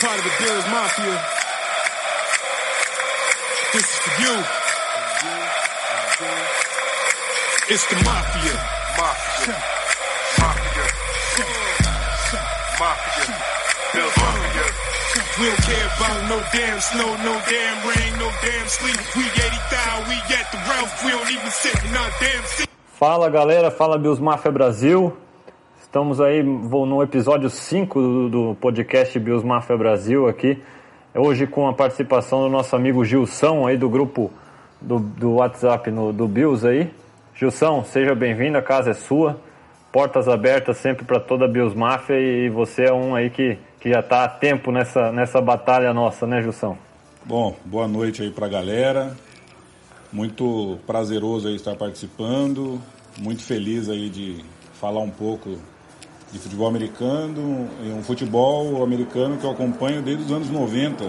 part of the Bills Mafia. This is for you. It's the Mafia. Mafia. Mafia. Mafia. Bills Mafia. We don't care about no damn snow, no damn rain, no damn sleep. We 80,000, we at the Ralph. We don't even sit in our damn seat. Fala galera, fala Bills Mafia Brasil. Estamos aí no episódio 5 do, podcast Bills Mafia Brasil aqui. Hoje com a participação do nosso amigo Gilson aí do grupo do, do WhatsApp no, do Bills aí. Gilson, seja bem-vindo, a casa é sua. Portas abertas sempre para toda a Bills Mafia e você é um aí que, que já está há tempo nessa, nessa batalha nossa, né Gilson? Bom, boa noite aí pra galera. Muito prazeroso aí estar participando. Muito feliz aí de falar um pouco de futebol americano, e um futebol americano que eu acompanho desde os anos 90,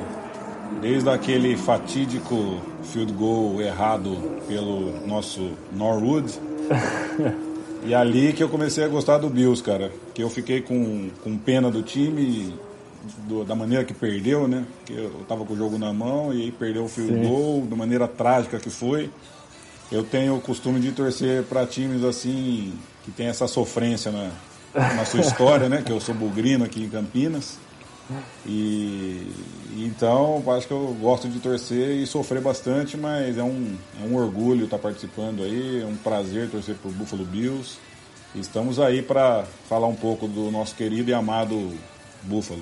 desde aquele fatídico field goal errado pelo nosso Norwood. e ali que eu comecei a gostar do Bills, cara, que eu fiquei com, com pena do time do- da maneira que perdeu, né? Que eu tava com o jogo na mão e aí perdeu o field Sim. goal, da maneira trágica que foi. Eu tenho o costume de torcer para times assim que tem essa sofrência na, na sua história, né? Que eu sou bugrino aqui em Campinas. E então acho que eu gosto de torcer e sofrer bastante, mas é um, é um orgulho estar participando aí, é um prazer torcer por Buffalo Bills. Estamos aí para falar um pouco do nosso querido e amado Buffalo.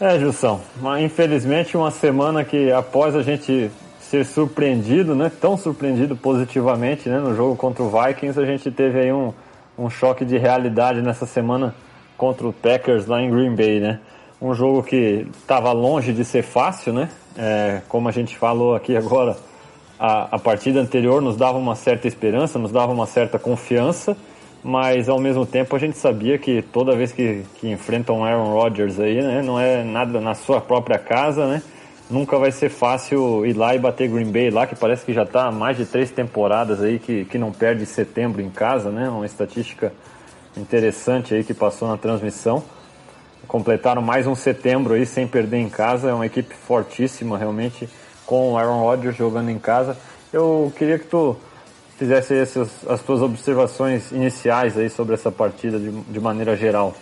É, Gilson, mas infelizmente uma semana que após a gente ser surpreendido, né, tão surpreendido positivamente, né, no jogo contra o Vikings, a gente teve aí um, um choque de realidade nessa semana contra o Packers lá em Green Bay, né? Um jogo que estava longe de ser fácil, né? É, como a gente falou aqui agora, a, a partida anterior nos dava uma certa esperança, nos dava uma certa confiança, mas ao mesmo tempo a gente sabia que toda vez que, que enfrenta um Aaron Rodgers aí, né, não é nada na sua própria casa, né? Nunca vai ser fácil ir lá e bater Green Bay lá, que parece que já está há mais de três temporadas aí que, que não perde setembro em casa, né? Uma estatística interessante aí que passou na transmissão. Completaram mais um setembro aí sem perder em casa, é uma equipe fortíssima realmente com o Aaron Rodgers jogando em casa. Eu queria que tu fizesse essas, as tuas observações iniciais aí sobre essa partida de, de maneira geral.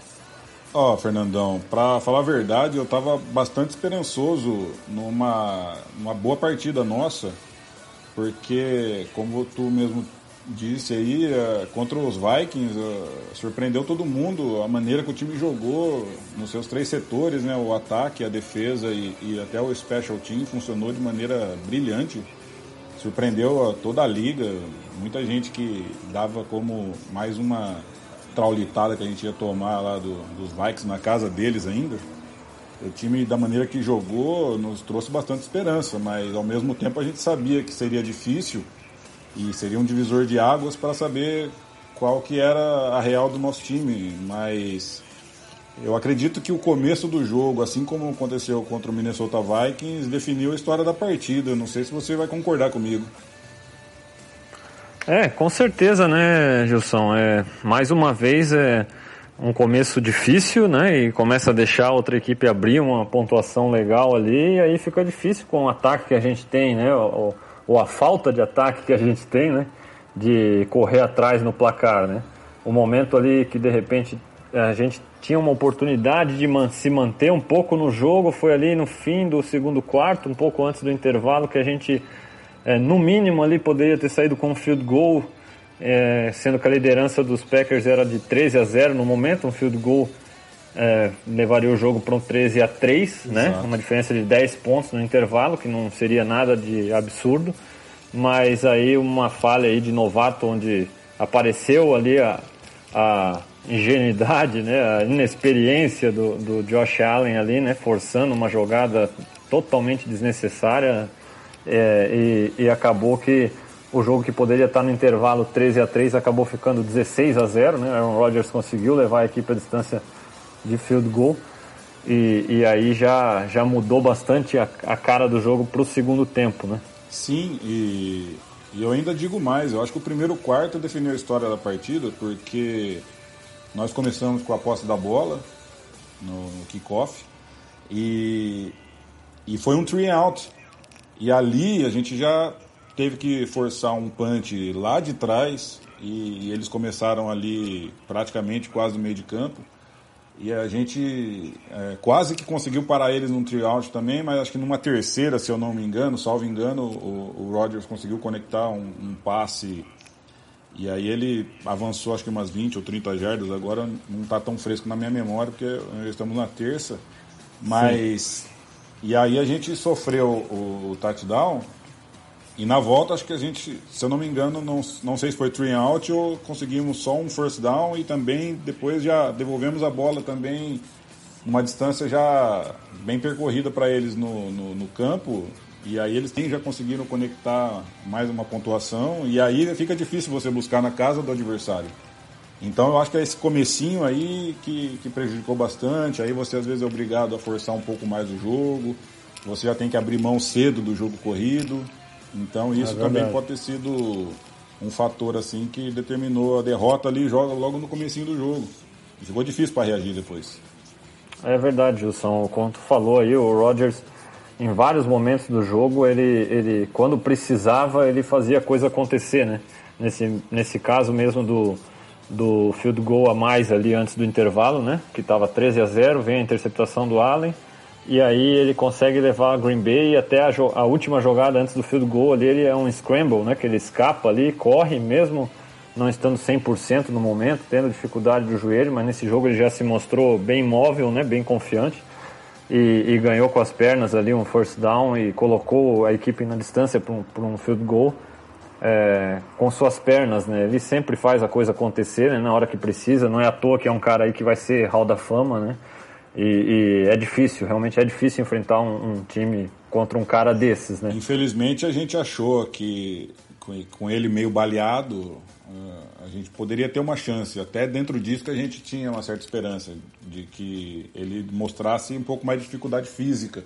Ó, Fernandão, pra falar a verdade, eu tava bastante esperançoso numa, numa boa partida nossa, porque, como tu mesmo disse aí, eh, contra os Vikings, eh, surpreendeu todo mundo a maneira que o time jogou nos seus três setores, né? O ataque, a defesa e, e até o special team funcionou de maneira brilhante. Surpreendeu toda a liga, muita gente que dava como mais uma traulitada que a gente ia tomar lá do- dos Vikings na casa deles ainda. O time, da maneira que jogou, nos trouxe bastante esperança, mas ao mesmo tempo a gente sabia que seria difícil e seria um divisor de águas para saber qual que era a real do nosso time. Mas eu acredito que o começo do jogo, assim como aconteceu contra o Minnesota Vikings, definiu a história da partida. Não sei se você vai concordar comigo. É, com certeza, né, Gilson? É, mais uma vez é um começo difícil, né? E começa a deixar a outra equipe abrir uma pontuação legal ali, e aí fica difícil com o ataque que a gente tem, né? Ou, ou a falta de ataque que a gente tem, né? De correr atrás no placar, né? O momento ali que de repente a gente tinha uma oportunidade de man- se manter um pouco no jogo foi ali no fim do segundo quarto, um pouco antes do intervalo, que a gente é, no mínimo ali poderia ter saído com um field goal, é, sendo que a liderança dos Packers era de 13 a 0 no momento, um field goal é, levaria o jogo para um 13 a 3, né? Uma diferença de 10 pontos no intervalo, que não seria nada de absurdo, mas aí uma falha aí de novato onde apareceu ali a, a ingenuidade, né? A inexperiência do, do Josh Allen ali, né? Forçando uma jogada totalmente desnecessária é, e, e acabou que o jogo que poderia estar no intervalo 13 a 3 acabou ficando 16 a 0, né? Aaron Rodgers conseguiu levar a equipe à distância de field goal e, e aí já, já mudou bastante a, a cara do jogo para o segundo tempo, né? Sim, e, e eu ainda digo mais, eu acho que o primeiro quarto definiu a história da partida, porque nós começamos com a posse da bola no, no kickoff, E, e foi um three out. E ali a gente já teve que forçar um punch lá de trás e, eles começaram ali praticamente quase no meio de campo. E a gente é, quase que conseguiu parar eles num three-out também, mas acho que numa terceira, se eu não me engano, salvo engano, o, o Rodgers conseguiu conectar um, um, passe e aí ele avançou acho que umas 20 ou 30 jardas, agora não está tão fresco na minha memória, porque estamos na terça, mas... Sim. E aí a gente sofreu o, o touchdown e na volta, acho que a gente, se eu não me engano, não, não sei se foi three out ou conseguimos só um first down e também depois já devolvemos a bola também numa distância já bem percorrida para eles no, no, no, campo. E aí eles têm, já conseguiram conectar mais uma pontuação e aí fica difícil você buscar na casa do adversário. Então eu acho que é esse comecinho aí que, que prejudicou bastante. Aí você às vezes é obrigado a forçar um pouco mais o jogo. Você já tem que abrir mão cedo do jogo corrido. Então isso é também pode ter sido um fator assim que determinou a derrota ali joga logo no comecinho do jogo. Ficou difícil para reagir depois. É verdade, Gilson. Como tu falou aí, o Rodgers em vários momentos do jogo, ele, ele quando precisava, ele fazia a coisa acontecer, né? Nesse, nesse caso mesmo do, do field goal a mais ali antes do intervalo, né? Que estava 13 a 0, vem a interceptação do Allen e aí ele consegue levar a Green Bay até a, a, última jogada antes do field goal ali, ele é um scramble, né? Que ele escapa ali, corre mesmo não estando 100% no momento, tendo dificuldade do joelho, mas nesse jogo ele já se mostrou bem móvel, né? Bem confiante. E, e ganhou com as pernas ali um first down e colocou a equipe na distância para um, um field goal é, com suas pernas, né? Ele sempre faz a coisa acontecer né? na hora que precisa, não é à toa que é um cara aí que vai ser hall da fama, né? E, e, é difícil, realmente é difícil enfrentar um, um, time contra um cara desses, né? Infelizmente a gente achou que com, ele meio baleado, uh, a gente poderia ter uma chance. Até dentro disso que a gente tinha uma certa esperança de que ele mostrasse um pouco mais de dificuldade física.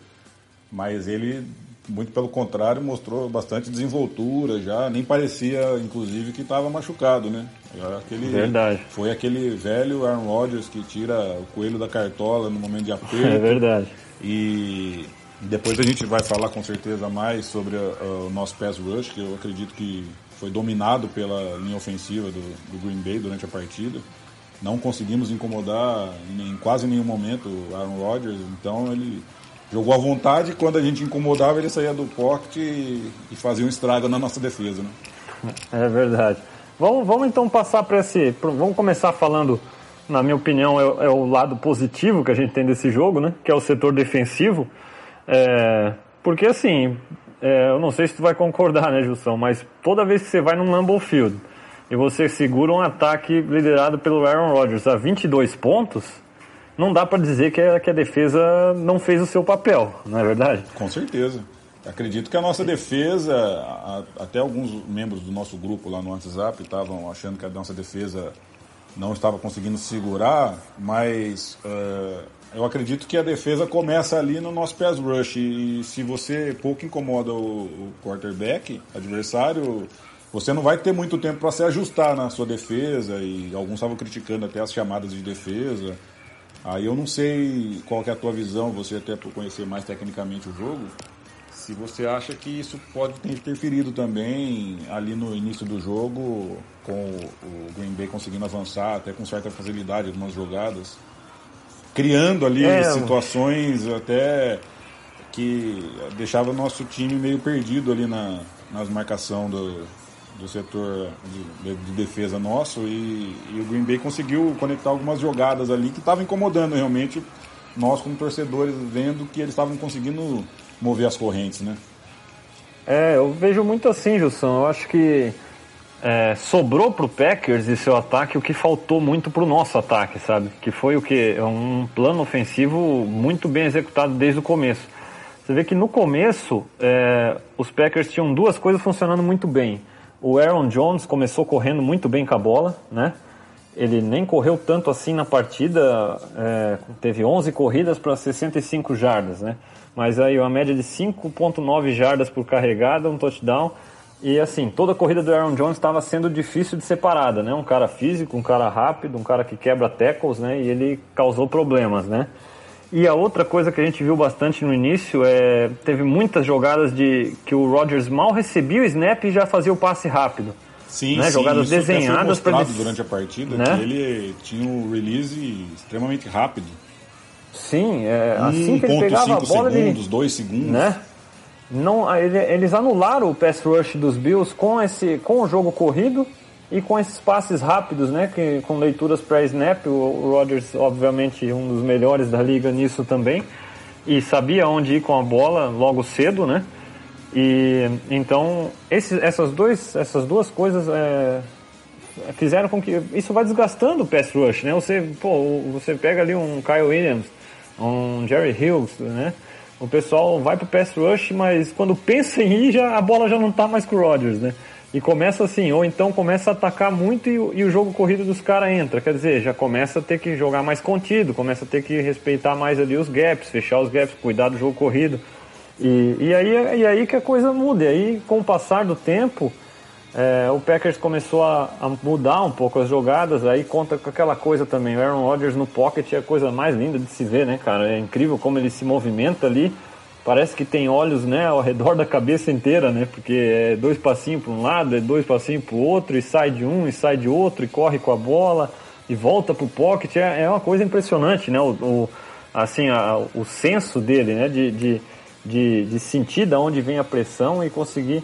Mas ele muito pelo contrário, mostrou bastante desenvoltura já, nem parecia, inclusive, que estava machucado, né? Aquele, verdade. Foi aquele velho Aaron Rodgers que tira o coelho da cartola no momento de aperto. É verdade. E depois a gente vai falar com certeza mais sobre o nosso pass rush, que eu acredito que foi dominado pela linha ofensiva do, do Green Bay durante a partida. Não conseguimos incomodar em quase nenhum momento o Aaron Rodgers, então ele jogou à vontade. Quando a gente incomodava, ele saía do pocket e, e fazia um estrago na nossa defesa. Né? É verdade. Vamos, vamos então passar para esse. Vamos começar falando, na minha opinião, é, é, o lado positivo que a gente tem desse jogo, né? Que é o setor defensivo. É, porque assim, é, eu não sei se tu vai concordar, né, Jussão? Mas toda vez que você vai num Lambeau Field e você segura um ataque liderado pelo Aaron Rodgers a 22 pontos, não dá para dizer que a, que a defesa não fez o seu papel, não é verdade? Com certeza. Acredito que a nossa defesa, até alguns membros do nosso grupo lá no WhatsApp estavam achando que a nossa defesa não estava conseguindo segurar, mas uh, eu acredito que a defesa começa ali no nosso pass rush e se você pouco incomoda o, o quarterback adversário, você não vai ter muito tempo para se ajustar na sua defesa e alguns estavam criticando até as chamadas de defesa. Aí eu não sei qual é a tua visão, você até por conhecer mais tecnicamente o jogo, se você acha que isso pode ter interferido também ali no início do jogo, com o Green Bay conseguindo avançar até com certa facilidade algumas jogadas, criando ali é, situações até que deixava o nosso time meio perdido ali na, nas marcação do, do setor de, de defesa nosso e, e, o Green Bay conseguiu conectar algumas jogadas ali que estavam incomodando realmente nós como torcedores, vendo que eles estavam conseguindo mover as correntes, né? É, eu vejo muito assim, Gilson. Eu acho que é, sobrou pro Packers e seu ataque o que faltou muito pro nosso ataque, sabe? Que foi o que? Um plano ofensivo muito bem executado desde o começo. Você vê que no começo é, os Packers tinham duas coisas funcionando muito bem. O Aaron Jones começou correndo muito bem com a bola, né? Ele nem correu tanto assim na partida, é, teve 11 corridas para 65 jardas, né? Mas aí uma média de 5.9 jardas por carregada, um touchdown. E assim, toda a corrida do Aaron Jones estava sendo difícil de separada, né? Um cara físico, um cara rápido, um cara que quebra tackles, né? E ele causou problemas, né? E a outra coisa que a gente viu bastante no início é teve muitas jogadas de que o Rodgers mal recebia o snap e já fazia o passe rápido. Sim, né? sim, jogadas desenhadas para ele... durante a partida né? que ele tinha um release extremamente rápido. Sim, é, assim que ele pegava a 1.5 bola ele, segundos, 2 segundos. né? Não, ele- eles anularam o pass rush dos Bills com esse com o jogo corrido e com esses passes rápidos, né, que com leituras pré-snap, o, Rodgers obviamente um dos melhores da liga nisso também e sabia onde ir com a bola logo cedo, né? E então esses, essas, dois, essas duas coisas é, fizeram com que isso vai desgastando o pass rush, né? Você, pô, você pega ali um Kyle Williams, um Jerry Hughes, né? O pessoal vai pro pass rush, mas quando pensa em ir, já, a bola já não tá mais com o Rodgers, né? E começa assim, ou então começa a atacar muito e, o- e o jogo corrido dos caras entra. Quer dizer, já começa a ter que jogar mais contido, começa a ter que respeitar mais ali os gaps, fechar os gaps, cuidar do jogo corrido. E, e, aí, e aí que a coisa muda. E aí, com o passar do tempo, é, o Packers começou a, a mudar um pouco as jogadas, aí conta com aquela coisa também. O Aaron Rodgers no pocket é a coisa mais linda de se ver, né, cara? É incrível como ele se movimenta ali. Parece que tem olhos, né, ao redor da cabeça inteira, né? Porque é dois passinhos para um lado, é dois passinhos para o outro, e sai de um, e sai de outro, e corre com a bola, e volta pro pocket. É, é uma coisa impressionante, né? O, o- assim, a- o senso dele, né? De, de, de, de sentir de onde vem a pressão e conseguir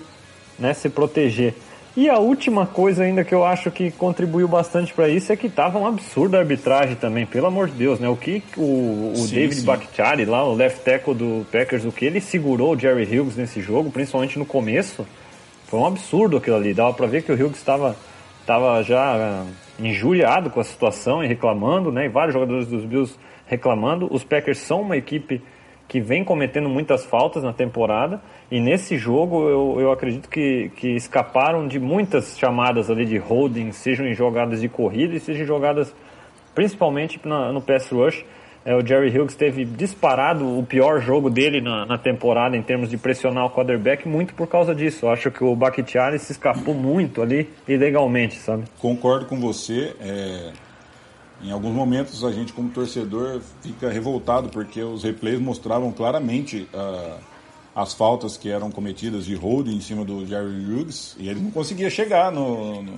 né, se proteger. E a última coisa ainda que eu acho que contribuiu bastante para isso é que tava um absurdo a arbitragem também, pelo amor de Deus, né? O que o, o Sim, David sim. Bakhtiari lá, o left tackle do Packers, o que ele segurou o Jerry Hughes nesse jogo, principalmente no começo, foi um absurdo aquilo ali. Dava para ver que o Hughes estava tava já ah, injuriado com a situação e reclamando, né? E vários jogadores dos Bills reclamando. Os Packers são uma equipe que vem cometendo muitas faltas na temporada e nesse jogo eu, eu acredito que, que escaparam de muitas chamadas ali de holding, sejam em jogadas de corrida e sejam em jogadas principalmente na- no pass rush. É, o Jerry Hughes teve disparado o pior jogo dele na, na temporada em termos de pressionar o quarterback muito por causa disso. Eu acho que o Bakhtiari se escapou muito ali ilegalmente, sabe? Concordo com você. é, em alguns momentos a gente, como torcedor, fica revoltado porque os replays mostravam claramente ah, as faltas que eram cometidas de holding em cima do Jerry Hughes e ele não conseguia chegar no, no,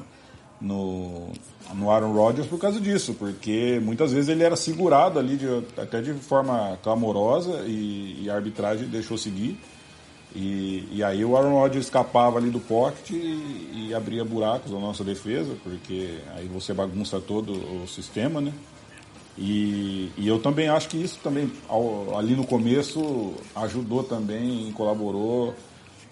no, no Aaron Rodgers por causa disso, porque muitas vezes ele era segurado ali de- até de forma clamorosa e, e a arbitragem deixou seguir. E, e aí o Aaron Rodgers escapava ali do pocket e, e abria buracos na nossa defesa, porque aí você bagunça todo o sistema, né? E, e eu também acho que isso também, ao- ali no começo, ajudou também, colaborou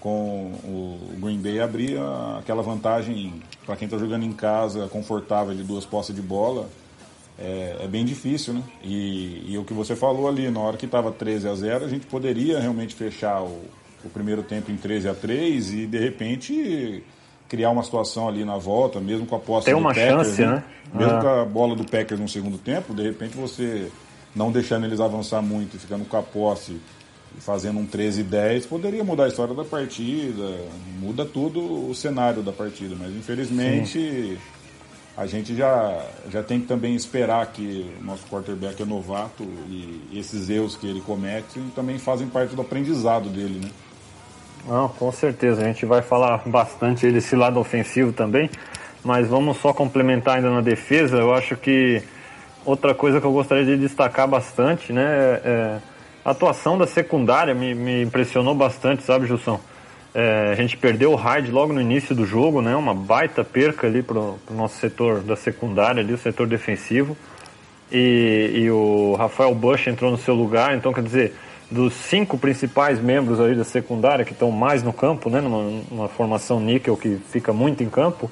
com o Green Bay abrir a- aquela vantagem para quem está jogando em casa, confortável de duas posses de bola, é, é bem difícil, né? E, e o que você falou ali, na hora que estava 13 a 0, a gente poderia realmente fechar o, o primeiro tempo em 13 a 3 e de repente criar uma situação ali na volta, mesmo com a posse Tem do uma Packers, chance, né? Mesmo Ah. com a bola do Packers no segundo tempo, de repente você não deixando eles avançar muito e ficando com a posse e fazendo um 13 e 10, poderia mudar a história da partida, muda tudo o cenário da partida, mas infelizmente a gente já, já tem que também esperar que o nosso quarterback é novato e esses erros que ele comete também fazem parte do aprendizado dele, né? Não, com certeza. A gente vai falar bastante desse lado ofensivo também, mas vamos só complementar ainda na defesa. Eu acho que outra coisa que eu gostaria de destacar bastante, né, é a atuação da secundária me, me impressionou bastante, sabe, Jussão? É, a gente perdeu o Hyde logo no início do jogo, né, uma baita perca ali pro, pro nosso setor da secundária, ali, o setor defensivo. E, e o Rafael Bush entrou no seu lugar, então quer dizer, dos cinco principais membros aí da secundária que estão mais no campo, né, numa, numa formação níquel que fica muito em campo,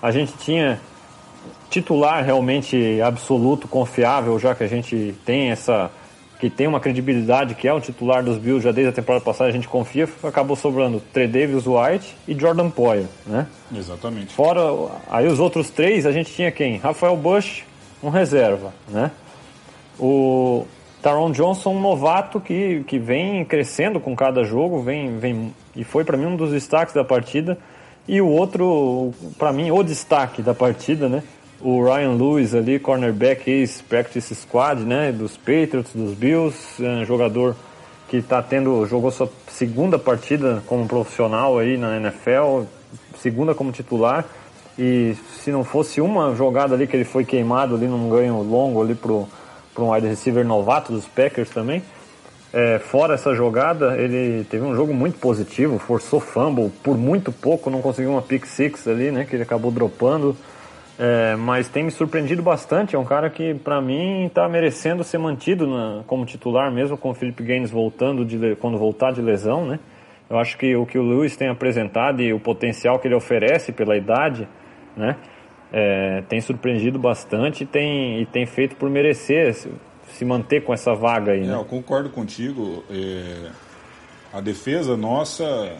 a gente tinha titular realmente absoluto, confiável, já que a gente tem essa que tem uma credibilidade que é o titular dos Bills já desde a temporada passada, a gente confia, acabou sobrando Trey Davis White e Jordan Poyer, né? Exatamente. Fora, aí os outros três, a gente tinha quem? Rafael Bush, um reserva, né? O Taron Johnson, um novato que, que vem crescendo com cada jogo, vem, vem e foi para mim um dos destaques da partida. E o outro, para mim, o destaque da partida, né? o Ryan Lewis ali, cornerback ex-practice squad, né, dos Patriots, dos Bills, é um jogador que está tendo, jogou sua segunda partida como profissional aí na NFL, segunda como titular, e se não fosse uma jogada ali que ele foi queimado ali num ganho longo ali pro, pro um wide receiver novato dos Packers também, é, fora essa jogada, ele teve um jogo muito positivo, forçou fumble por muito pouco, não conseguiu uma pick six ali, né, que ele acabou dropando, é, mas tem me surpreendido bastante. É um cara que, para mim, está merecendo ser mantido na, como titular, mesmo com o Philip Gaines voltando de, quando voltar de lesão, né? Eu acho que o que o Lewis tem apresentado e o potencial que ele oferece pela idade, né? É, tem surpreendido bastante e tem, e tem feito por merecer se, se manter com essa vaga aí. É, né? eu concordo contigo. É, a defesa nossa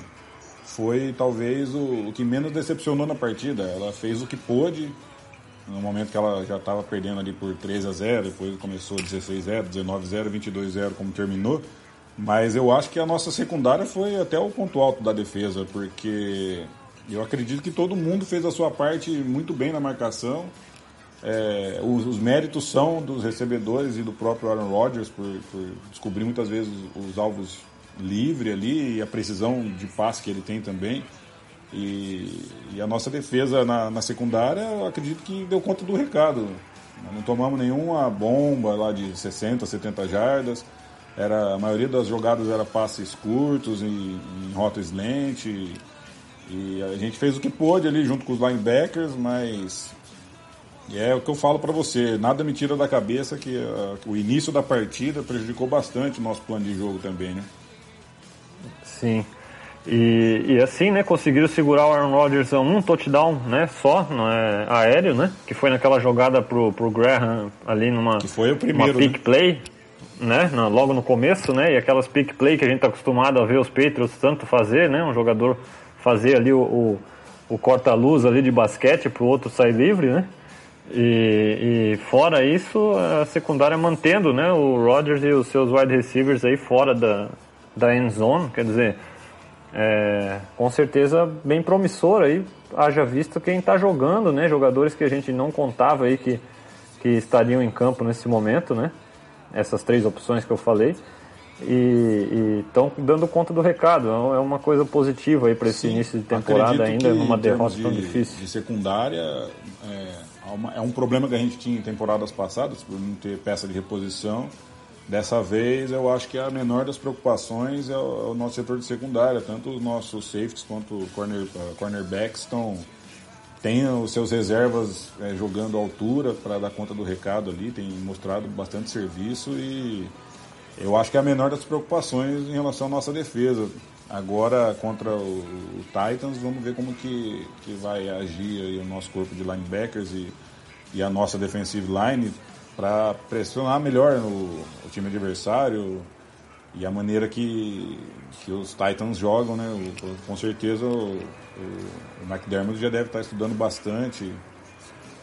foi talvez o, o, que menos decepcionou na partida. Ela fez o que pôde, no momento que ela já estava perdendo ali por 3 a 0 depois começou 16 a 0 19 a 0 22 a 0 como terminou. Mas eu acho que a nossa secundária foi até o ponto alto da defesa, porque eu acredito que todo mundo fez a sua parte muito bem na marcação. É, os, os, méritos são dos recebedores e do próprio Aaron Rodgers por, por descobrir muitas vezes os, os alvos livre ali e a precisão de passe que ele tem também. E, e a nossa defesa na, na, secundária, eu acredito que deu conta do recado. Não tomamos nenhuma bomba lá de 60, 70 jardas. Era, a maioria das jogadas era passes curtos, em, em rota. E, e a gente fez o que pôde ali junto com os linebackers, mas é o que eu falo para você, nada me tira da cabeça que uh, o início da partida prejudicou bastante o nosso plano de jogo também, né? Sim. E, e, assim, né, conseguiram segurar o Aaron Rodgers a um touchdown, né, só, não é, aéreo, né, que foi naquela jogada pro, pro Graham ali numa que foi o primeiro, uma pick né? play, né, logo no começo, né, e aquelas pick play que a gente tá acostumado a ver os Patriots tanto fazer, né, um jogador fazer ali o, o, o corta-luz ali de basquete pro outro sair livre, né, e, e, fora isso, a secundária mantendo, né, o Rodgers e os seus wide receivers aí fora da, da end zone, quer dizer, é, com certeza bem promissor aí, haja visto quem está jogando, né? Jogadores que a gente não contava aí que, que estariam em campo nesse momento, né? Essas três opções que eu falei. E estão dando conta do recado. É uma coisa positiva aí para esse Sim, início de temporada ainda, numa derrota de, tão difícil. De secundária, é, é um problema que a gente tinha em temporadas passadas, por não ter peça de reposição. Dessa vez, eu acho que a menor das preocupações é o, é o nosso setor de secundária. Tanto os nossos safeties quanto corner, cornerbacks estão têm os seus reservas é, jogando altura para dar conta do recado ali, tem mostrado bastante serviço e eu acho que é a menor das preocupações em relação à nossa defesa. Agora contra o, o Titans, vamos ver como que, que vai agir o nosso corpo de linebackers e, e a nossa defensive line para pressionar melhor o, o, time adversário e a maneira que, que os Titans jogam, né? O, com certeza o, o, McDermott já deve estar estudando bastante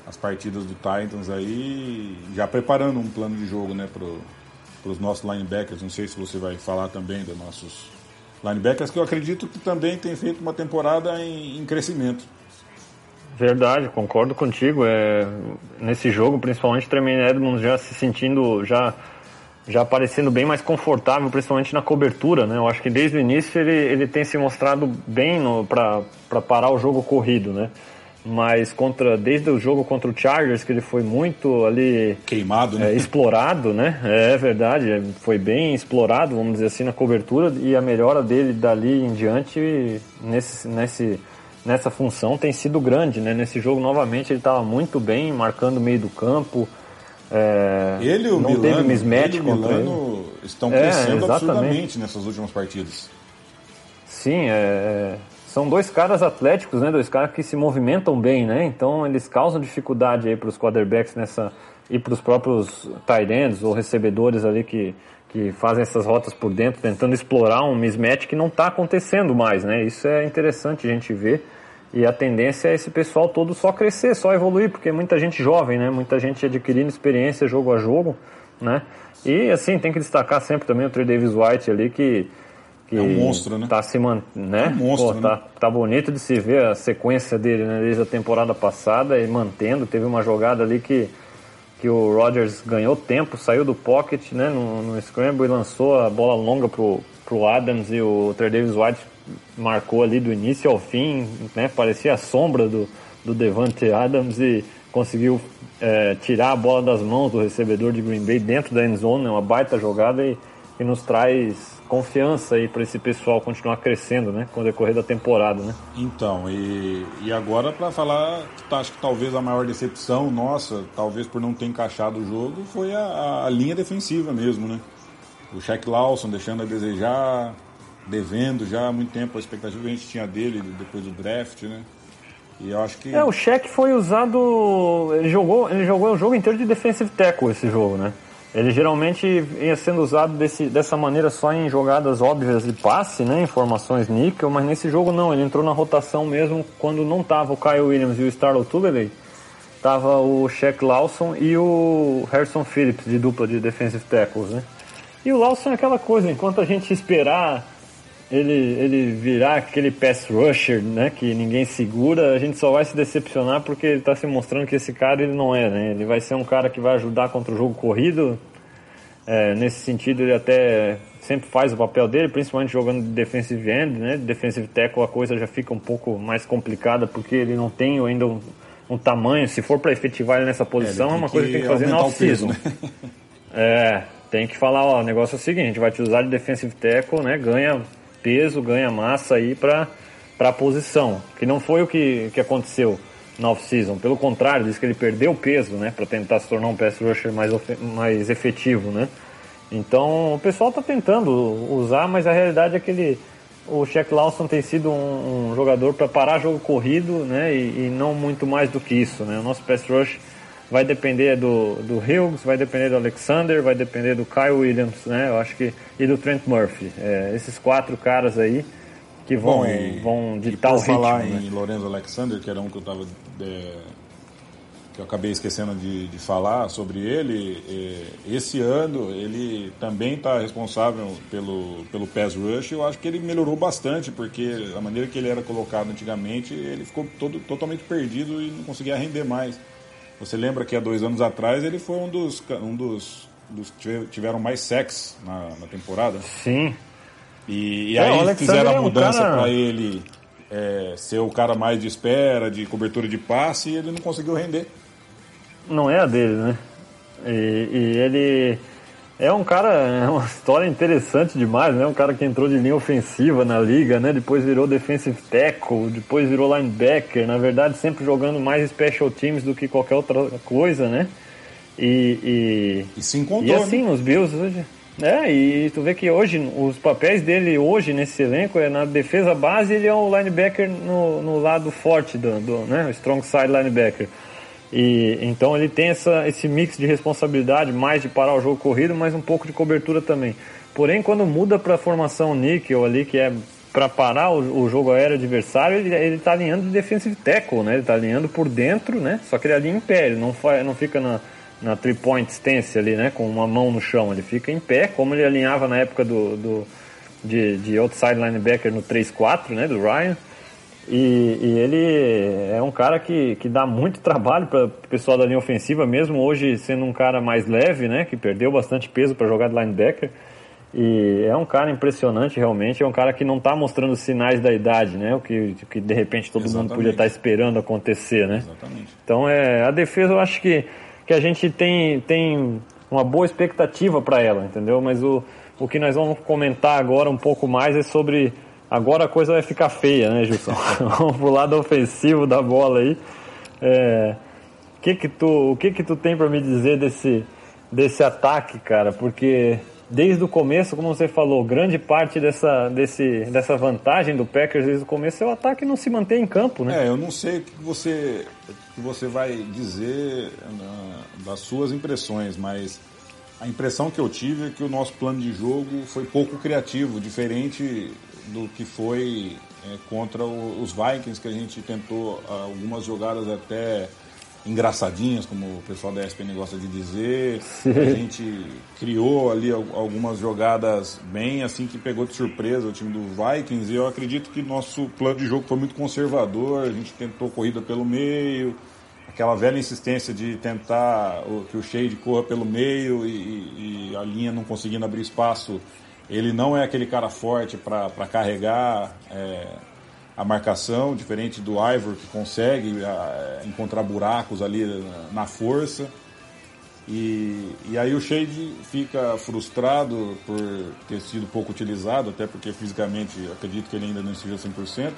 as partidas do Titans aí, já preparando um plano de jogo, né, para os nossos linebackers. Não sei se você vai falar também dos nossos linebackers, que eu acredito que também tem feito uma temporada em, em crescimento. Verdade, concordo contigo. É, nesse jogo, principalmente, Tremaine Edmonds já se sentindo, já, já parecendo bem mais confortável, principalmente na cobertura. Né? Eu acho que desde o início ele, ele tem se mostrado bem para parar o jogo corrido. Né? Mas contra, desde o jogo contra o Chargers, que ele foi muito ali. Queimado, né? É, explorado, né? É verdade, é, foi bem explorado, vamos dizer assim, na cobertura. E a melhora dele dali em diante nesse. nesse nessa função tem sido grande, né? Nesse jogo novamente ele estava muito bem, marcando o meio do campo. É, ele e o não Milano, teve mismatch ele e o Milano ele. estão crescendo é, absurdamente nessas últimas partidas. Sim, é, são dois caras atléticos, né? Dois caras que se movimentam bem, né? Então eles causam dificuldade aí para os quarterbacks nessa e para os próprios tight ends ou recebedores ali que que fazem essas rotas por dentro, tentando explorar um mismatch que não está acontecendo mais, né? Isso é interessante a gente ver. E a tendência é esse pessoal todo só crescer, só evoluir, porque muita gente jovem, né? Muita gente adquirindo experiência jogo a jogo, né? E assim, tem que destacar sempre também o Trey Davis White ali, que, que É um monstro, né? Tá se man... né? É um monstro, Pô, tá, né? tá bonito de se ver a sequência dele, né? Desde a temporada passada e mantendo. Teve uma jogada ali que, que o Rodgers ganhou tempo, saiu do pocket, né? No, no scramble e lançou a bola longa pro, pro Adams e o Trey Davis White marcou ali do início ao fim, né? Parecia a sombra do, do Devante Adams e conseguiu é, tirar a bola das mãos do recebedor de Green Bay dentro da end zone, né? uma baita jogada e, e nos traz confiança aí para esse pessoal continuar crescendo, né? Com o decorrer da temporada, né? Então, e, e agora para falar, tá, acho que talvez a maior decepção nossa, talvez por não ter encaixado o jogo, foi a, a linha defensiva mesmo, né? O Shaq Lawson deixando a desejar, devendo já há muito tempo a expectativa que a gente tinha dele depois do draft, né? E eu acho que. É, o Shaq foi usado. Ele jogou, ele jogou o jogo inteiro de defensive tackle esse jogo, né? Ele geralmente ia sendo usado desse, dessa maneira só em jogadas óbvias de passe, né? Em formações níquel, mas nesse jogo não, ele entrou na rotação mesmo quando não tava o Kyle Williams e o Starlo Tulele. Tava o Shaq Lawson e o Harrison Phillips de dupla de defensive tackles, né? E o Lawson é aquela coisa, enquanto a gente esperar ele, ele virar aquele pass rusher, né, que ninguém segura, a gente só vai se decepcionar porque ele está se mostrando que esse cara ele não é, né? Ele vai ser um cara que vai ajudar contra o jogo corrido. É, nesse sentido, ele até sempre faz o papel dele, principalmente jogando de defensive end, né? De defensive tackle a coisa já fica um pouco mais complicada porque ele não tem ainda um, um tamanho. Se for para efetivar ele nessa posição, é, tem uma coisa que tem que fazer na off-season. né? É, tem que falar, ó, o negócio é o seguinte, a gente vai te usar de defensive tackle, né? Ganha peso, ganha massa aí para a posição. Que não foi o que, que aconteceu na off-season. Pelo contrário, diz que ele perdeu peso, né? Para tentar se tornar um pass rusher mais, mais efetivo, né? Então o pessoal está tentando usar, mas a realidade é que ele, o Shaq Lawson tem sido um, um jogador para parar jogo corrido, né? E, e não muito mais do que isso, né? O nosso pass rush vai depender do, do Hughes, vai depender do Alexander, vai depender do Kyle Williams, né? Eu acho que e do Trent Murphy. É, esses quatro caras aí que vão, Bom, e- vão e ditar por o ritmo. falar né? em Lorenzo Alexander, que era um que eu tava é, que eu acabei esquecendo de, de falar sobre ele, é, esse ano ele também está responsável pelo, pelo pass rush. Eu acho que ele melhorou bastante, porque a maneira que ele era colocado antigamente, ele ficou todo, totalmente perdido e não conseguia render mais. Você lembra que há dois anos atrás ele foi um dos, um dos, dos que tiveram mais sacks na, na temporada? Sim. E, e É, aí fizeram é a um mudança cara- para ele é, ser o cara mais de espera, de cobertura de passe, e ele não conseguiu render. não é a dele, né? E, e ele é um cara, é uma história interessante demais, né? Um cara que entrou de linha ofensiva na liga, né? Depois virou defensive tackle, depois virou linebacker, na verdade sempre jogando mais special teams do que qualquer outra coisa, né? E, e, E se encontrou, e assim, né? os Bills hoje. É, e tu vê que hoje, os papéis dele hoje nesse elenco é na defesa base, ele é o linebacker no, no lado forte do, do né? O strong side linebacker. E então ele tem essa, esse mix de responsabilidade, mais de parar o jogo corrido, mas um pouco de cobertura também. Porém, quando muda para a formação níquel ali, que é para parar o, o jogo aéreo adversário, ele, ele tá alinhando de defensive tackle, né? Ele tá alinhando por dentro, né? Só que ele alinha em pé, ele não, fa, não fica na, na three point stance ali, né? Com uma mão no chão, ele fica em pé, como ele alinhava na época do, do de, de outside linebacker no 3-4, né? Do Ryan. E, e ele é um cara que, que dá muito trabalho para o pessoal da linha ofensiva, mesmo hoje sendo um cara mais leve, né? Que perdeu bastante peso para jogar de linebacker. E é um cara impressionante realmente, é um cara que não está mostrando sinais da idade, né? O que, que de repente todo mundo Exatamente. podia estar esperando acontecer, né? Exatamente. Então é a defesa eu acho que, que a gente tem, tem uma boa expectativa para ela, entendeu? Mas o, o que nós vamos comentar agora um pouco mais é sobre agora a coisa vai ficar feia, né, Gilson? vamos pro lado ofensivo da bola aí. É, que que tu, o que que tu tem para me dizer desse desse ataque, cara? Porque desde o começo, como você falou, grande parte dessa, desse, dessa vantagem do Packers desde o começo é o ataque não se manter em campo, né? É, eu não sei o que você, o que você vai dizer na- das suas impressões, mas a impressão que eu tive é que o nosso plano de jogo foi pouco criativo, diferente do que foi é, contra o- os Vikings, que a gente tentou ah, algumas jogadas até engraçadinhas, como o pessoal da ESPN gosta de dizer. A gente criou ali algumas jogadas bem assim que pegou de surpresa o time do Vikings e eu acredito que nosso plano de jogo foi muito conservador, a gente tentou corrida pelo meio, aquela velha insistência de tentar que o Shade corra pelo meio e, e a linha não conseguindo abrir espaço. Ele não é aquele cara forte para carregar. É, a marcação, diferente do Ivor que consegue a, encontrar buracos ali na força. E, e aí o Shade fica frustrado por ter sido pouco utilizado, até porque fisicamente acredito que ele ainda não esteja 100%.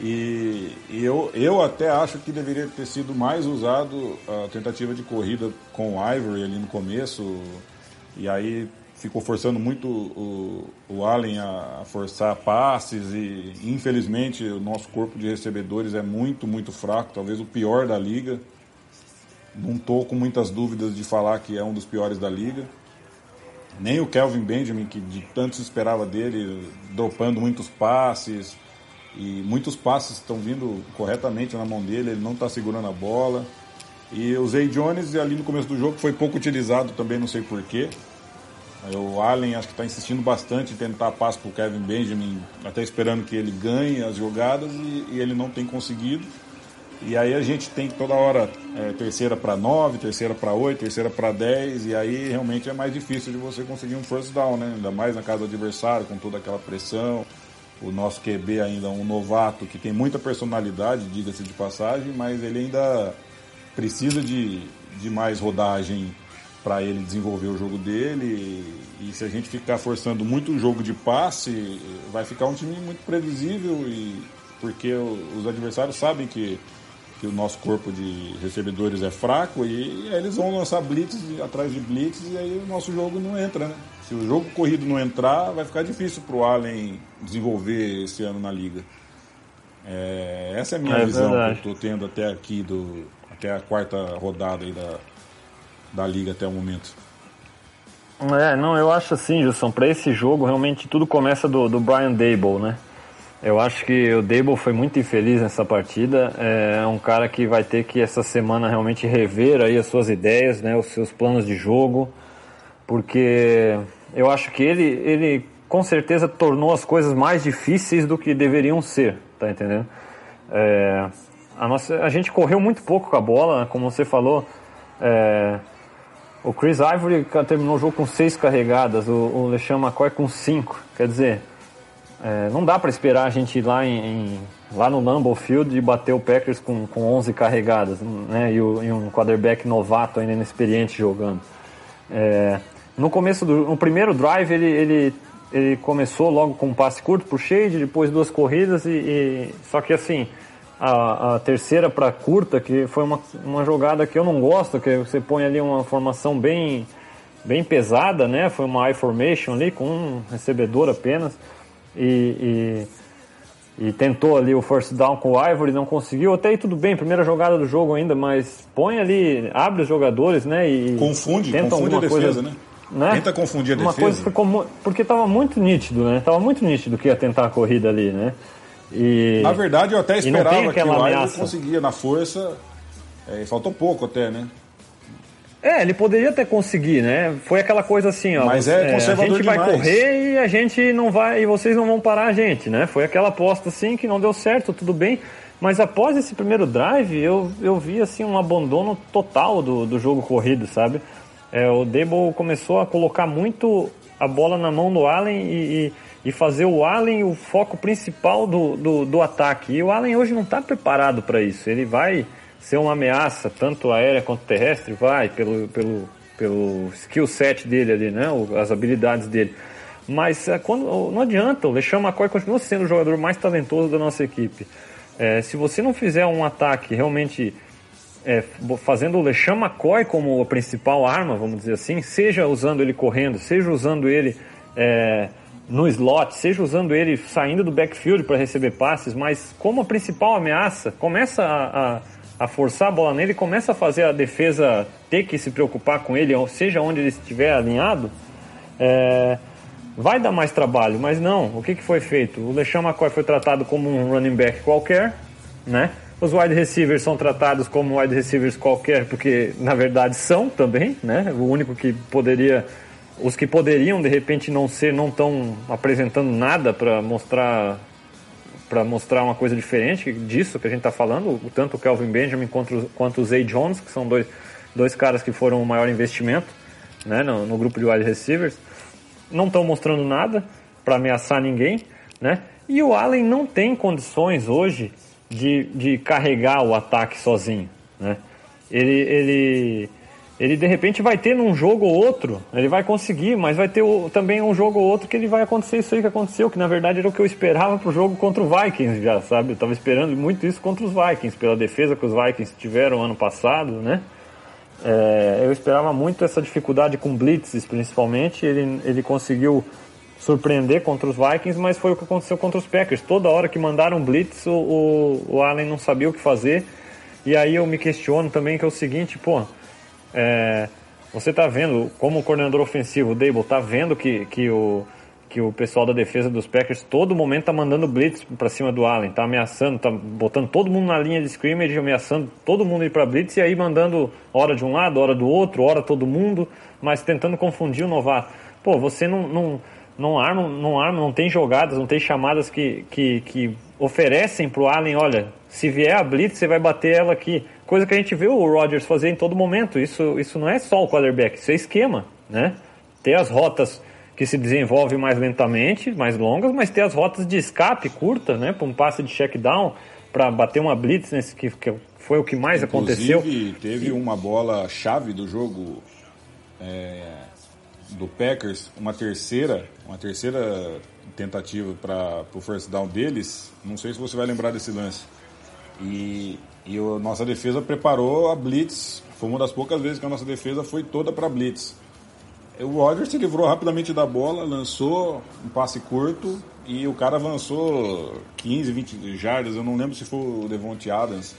E, e eu, eu até acho que deveria ter sido mais usado a tentativa de corrida com o Ivory ali no começo. E aí ficou forçando muito o, o Allen a, forçar passes e infelizmente o nosso corpo de recebedores é muito, muito fraco, talvez o pior da liga. Não estou com muitas dúvidas de falar que é um dos piores da liga. Nem o Kelvin Benjamin, que de tanto se esperava dele, dropando muitos passes, e muitos passes estão vindo corretamente na mão dele, ele não está segurando a bola. E o Zay Jones, ali no começo do jogo, foi pouco utilizado também, não sei porquê. O Allen acho que está insistindo bastante em tentar passo para o Kevin Benjamin, até esperando que ele ganhe as jogadas e, e ele não tem conseguido. E aí a gente tem toda hora é, terceira para nove, terceira para oito, terceira para dez, e aí realmente é mais difícil de você conseguir um first down, né? Ainda mais na casa do adversário, com toda aquela pressão. O nosso QB ainda é um novato que tem muita personalidade, diga-se de passagem, mas ele ainda precisa de, de mais rodagem para ele desenvolver o jogo dele. E, se a gente ficar forçando muito o jogo de passe, vai ficar um time muito previsível e porque os adversários sabem que, que o nosso corpo de recebedores é fraco e, e eles vão lançar blitz atrás de blitz e aí o nosso jogo não entra, né? Se o jogo corrido não entrar, vai ficar difícil para o Allen desenvolver esse ano na liga. É, essa é a minha é visão verdade. que eu estou tendo até aqui, do, até a quarta rodada aí da, da liga até o momento. É, não, eu acho assim, Gilson, para esse jogo realmente tudo começa do, do Brian Dable, né? Eu acho que o Dable foi muito infeliz nessa partida. É um cara que vai ter que essa semana realmente rever aí as suas ideias, né, os seus planos de jogo, porque eu acho que ele, ele com certeza tornou as coisas mais difíceis do que deveriam ser, tá entendendo? É, a, nossa, a gente correu muito pouco com a bola, como você falou. É, o Chris Ivory terminou o jogo com seis carregadas, o, o LeSean McCoy com cinco. Quer dizer, é, não dá para esperar a gente ir lá, em, em, lá no Lambeau Field e bater o Packers com, com 11 carregadas, né? E, o, e um quarterback novato ainda inexperiente jogando. É, no começo do no primeiro drive ele, ele, ele começou logo com um passe curto pro Shade, depois duas corridas e, e só que assim a, a terceira para curta, que foi uma, uma jogada que eu não gosto, que você põe ali uma formação bem, bem pesada, né? Foi uma I formation ali com um recebedor apenas e, e, e, tentou ali o first down com o Ivory, não conseguiu. Até aí tudo bem, primeira jogada do jogo ainda, mas põe ali, abre os jogadores, né? E confunde, tenta confunde a defesa, coisa, né? né? Tenta confundir a uma defesa. Coisa ficou, porque estava muito nítido, né? Tava muito nítido que ia tentar a corrida ali, né? E, Na verdade, eu até esperava que o Iron conseguia na força. É, faltou pouco até, né? É, ele poderia até conseguir, né? Foi aquela coisa assim, ó. Mas é, conservador A gente demais. vai correr e a gente não vai, e vocês não vão parar a gente, né? Foi aquela aposta assim que não deu certo, tudo bem. Mas após esse primeiro drive, eu, eu vi assim um abandono total do, do jogo corrido, sabe? É, o Debo começou a colocar muito a bola na mão do Allen e, e e fazer o Allen o foco principal do, do, do ataque. E o Allen hoje não está preparado para isso. Ele vai ser uma ameaça, tanto aérea quanto terrestre, vai, pelo, pelo, pelo skill set dele ali, né? as habilidades dele. Mas é, quando, não adianta, o LeSean McCoy continua sendo o jogador mais talentoso da nossa equipe. É, se você não fizer um ataque realmente é, fazendo o LeSean McCoy como a principal arma, vamos dizer assim, seja usando ele correndo, seja usando ele é, no slot, seja usando ele saindo do backfield para receber passes, mas como a principal ameaça, começa a, a, a, forçar a bola nele, começa a fazer a defesa ter que se preocupar com ele, seja onde ele estiver alinhado, é, vai dar mais trabalho, mas não. O que, que foi feito? O LeSean McCoy foi tratado como um running back qualquer, né? Os wide receivers são tratados como wide receivers qualquer, porque na verdade são também, né? O único que poderia, os que poderiam de repente não ser, não estão apresentando nada para mostrar para mostrar uma coisa diferente disso que a gente está falando, tanto o Kelvin Benjamin quanto, quanto o Zay Jones, que são dois, dois caras que foram o maior investimento né, no, no grupo de wide receivers, não estão mostrando nada para ameaçar ninguém, né? E o Allen não tem condições hoje de, de carregar o ataque sozinho, né? Ele, ele, ele de repente vai ter num jogo ou outro, ele vai conseguir, mas vai ter o, também um jogo ou outro que ele vai acontecer isso aí que aconteceu, que na verdade era o que eu esperava pro jogo contra o Vikings já, sabe? Eu tava esperando muito isso contra os Vikings, pela defesa que os Vikings tiveram ano passado, né? É, eu esperava muito essa dificuldade com blitzes, principalmente. Ele, ele conseguiu surpreender contra os Vikings, mas foi o que aconteceu contra os Packers. Toda hora que mandaram blitz, o, o, o Allen não sabia o que fazer. E aí eu me questiono também que é o seguinte, pô, é, você tá vendo como o coordenador ofensivo, o Dable, tá vendo que, que o que o pessoal da defesa dos Packers todo momento tá mandando blitz para cima do Allen, tá ameaçando, tá botando todo mundo na linha de scrimmage, ameaçando todo mundo ir para blitz e aí mandando hora de um lado, hora do outro, hora todo mundo, mas tentando confundir o novato. Pô, você não, não, não arma, não arma, não tem jogadas, não tem chamadas que, que, que oferecem pro Allen, olha, se vier a blitz, você vai bater ela aqui. Coisa que a gente vê o Rodgers fazer em todo momento. Isso, isso não é só o quarterback, isso é esquema, né? Ter as rotas que se desenvolve mais lentamente, mais longas, mas ter as rotas de escape curta, né, para um passe de check down, para bater uma blitz, nesse, que, que foi o que mais Inclusive, aconteceu. teve uma bola chave do jogo é, do Packers, uma terceira, uma terceira tentativa para o first down deles. Não sei se você vai lembrar desse lance. E, e a nossa defesa preparou a blitz. Foi uma das poucas vezes que a nossa defesa foi toda para blitz. O Rodgers se livrou rapidamente da bola, lançou um passe curto e o cara avançou 15, 20 jardas. Eu não lembro se foi o Devontae Adams.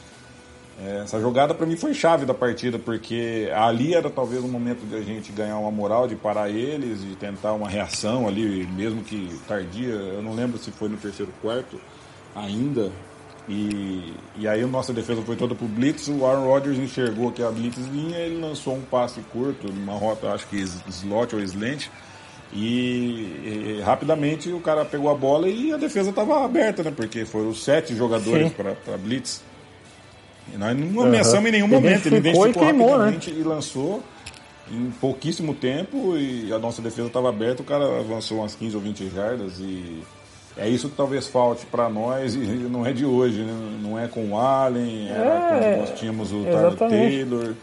É, essa jogada para mim foi chave da partida, porque ali era talvez um momento de a gente ganhar uma moral, de parar eles, de tentar uma reação ali, mesmo que tardia. Eu não lembro se foi no terceiro quarto ainda, e, e aí a nossa defesa foi toda pro Blitz, o Aaron Rodgers enxergou que a Blitz vinha, ele lançou um passe curto, numa rota, acho que slot ou slant, e, e, rapidamente o cara pegou a bola e a defesa estava aberta, né? Porque foram sete jogadores para Blitz. Nós não ameaçamos uhum. em nenhum momento, ele identificou e queimou, rapidamente né? e lançou em pouquíssimo tempo e a nossa defesa estava aberta, o cara avançou umas 15 ou 20 jardas e é isso que talvez falte para nós e não é de hoje, né? não é com o Allen, é, nós tínhamos o Tyler Taylor.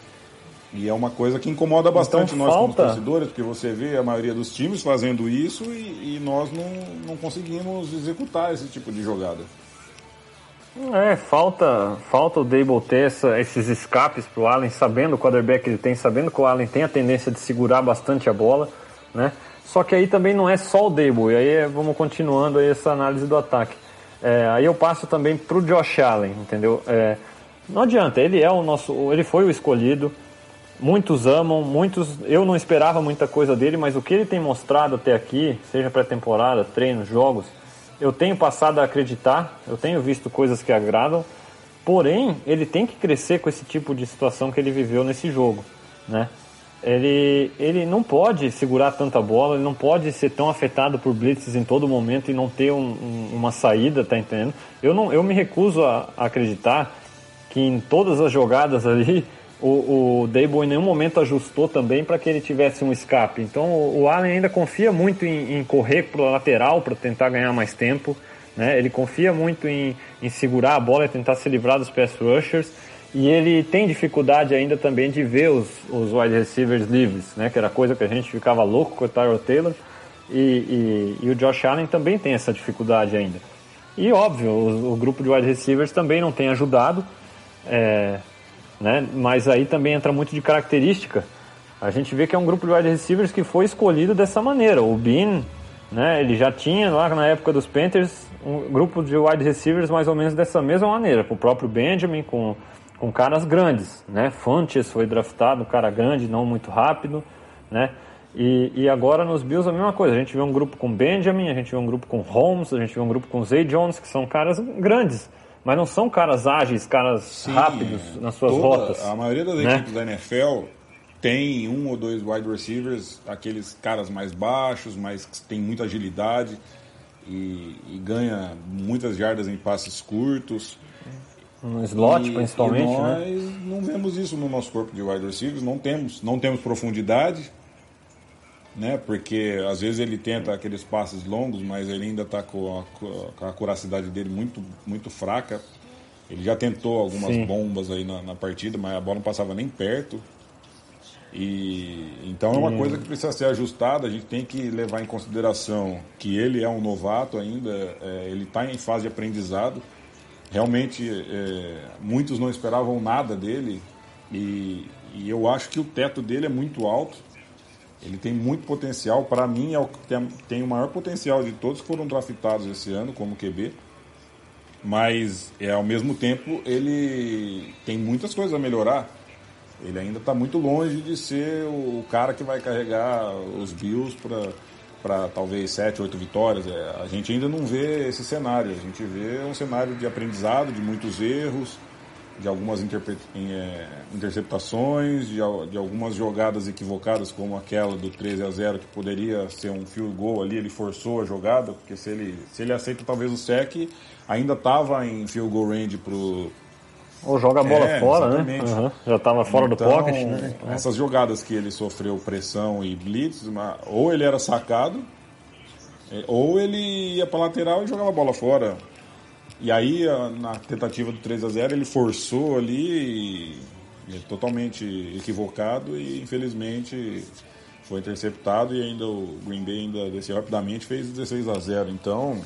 E é uma coisa que incomoda então bastante então, nós falta... como torcedores, porque você vê a maioria dos times fazendo isso e, e nós não, não conseguimos executar esse tipo de jogada. É, falta, falta o Dable ter essa, esses escapes para o Allen, sabendo o quarterback que ele tem, sabendo que o Allen tem a tendência de segurar bastante a bola, né? Só que aí também não é só o Debo, e aí é, vamos continuando aí essa análise do ataque. É, aí eu passo também para o Josh Allen, entendeu? É, não adianta, ele é o nosso, ele foi o escolhido. Muitos amam, muitos. Eu não esperava muita coisa dele, mas o que ele tem mostrado até aqui, seja pré-temporada, treinos, jogos, eu tenho passado a acreditar, eu tenho visto coisas que agradam. Porém, ele tem que crescer com esse tipo de situação que ele viveu nesse jogo, né? ele, ele não pode segurar tanta bola, ele não pode ser tão afetado por blitzes em todo momento e não ter um, um, uma saída, tá entendendo? Eu, não, eu me recuso a, a acreditar que em todas as jogadas ali o, o Dable em nenhum momento ajustou também para que ele tivesse um escape. Então o, o Allen ainda confia muito em, em correr para lateral para tentar ganhar mais tempo. Né? Ele confia muito em, em segurar a bola e tentar se livrar dos pass rushers. E ele tem dificuldade ainda também de ver os, os wide receivers livres, né? Que era coisa que a gente ficava louco com o Tyrell Taylor. E, e, e, o Josh Allen também tem essa dificuldade ainda. E óbvio, o, o grupo de wide receivers também não tem ajudado, é, né? Mas aí também entra muito de característica. A gente vê que é um grupo de wide receivers que foi escolhido dessa maneira. O Bean, né? Ele já tinha lá na época dos Panthers um grupo de wide receivers mais ou menos dessa mesma maneira, com o próprio Benjamin, com com caras grandes, né? Foi draftado, um cara grande, não muito rápido, né? E, e agora nos Bills a mesma coisa. A gente vê um grupo com Benjamin, a gente vê um grupo com Holmes, a gente vê um grupo com Zay Jones, que são caras grandes, mas não são caras ágeis, caras Sim, rápidos nas suas toda- rotas. A maioria das né? equipes da NFL tem um ou dois wide receivers, aqueles caras mais baixos, mas que tem muita agilidade e, e ganha muitas jardas em passes curtos. No slot, E- principalmente, e nós né? não vemos isso no nosso corpo de wide receivers, não temos, não temos profundidade, né? Porque às vezes ele tenta aqueles passes longos, mas ele ainda está com, a- com a curacidade dele muito, muito fraca. Ele já tentou algumas Sim. bombas aí na, na partida, mas a bola não passava nem perto. E então é uma coisa que precisa ser ajustada. A gente tem que levar em consideração que ele é um novato ainda, é, ele está em fase de aprendizado. Realmente, é, muitos não esperavam nada dele e, e eu acho que o teto dele é muito alto. Ele tem muito potencial. Para mim, é o que tem, o maior potencial de todos que foram draftados esse ano como QB. Mas, é, ao mesmo tempo, ele tem muitas coisas a melhorar. Ele ainda está muito longe de ser o cara que vai carregar os Bills para talvez 7, 8 vitórias. É, a gente ainda não vê esse cenário. A gente vê um cenário de aprendizado, de muitos erros, de algumas interpre- é, interceptações, de, de algumas jogadas equivocadas, como aquela do 13 a 0 que poderia ser um field goal ali. Ele forçou a jogada, porque se ele, se ele aceita talvez o sec, ainda estava em field goal range pro Ou joga a bola É, fora, né? exatamente. Aham, Já estava fora do então, pocket, né? Então, Essas jogadas que ele sofreu pressão e blitz, ou ele era sacado, é, ou ele ia para lateral e jogava a bola fora. E aí, na tentativa do 3 a 0 ele forçou ali, totalmente equivocado e infelizmente foi interceptado e ainda o Green Bay ainda desceu rapidamente fez 16 a 0. Então,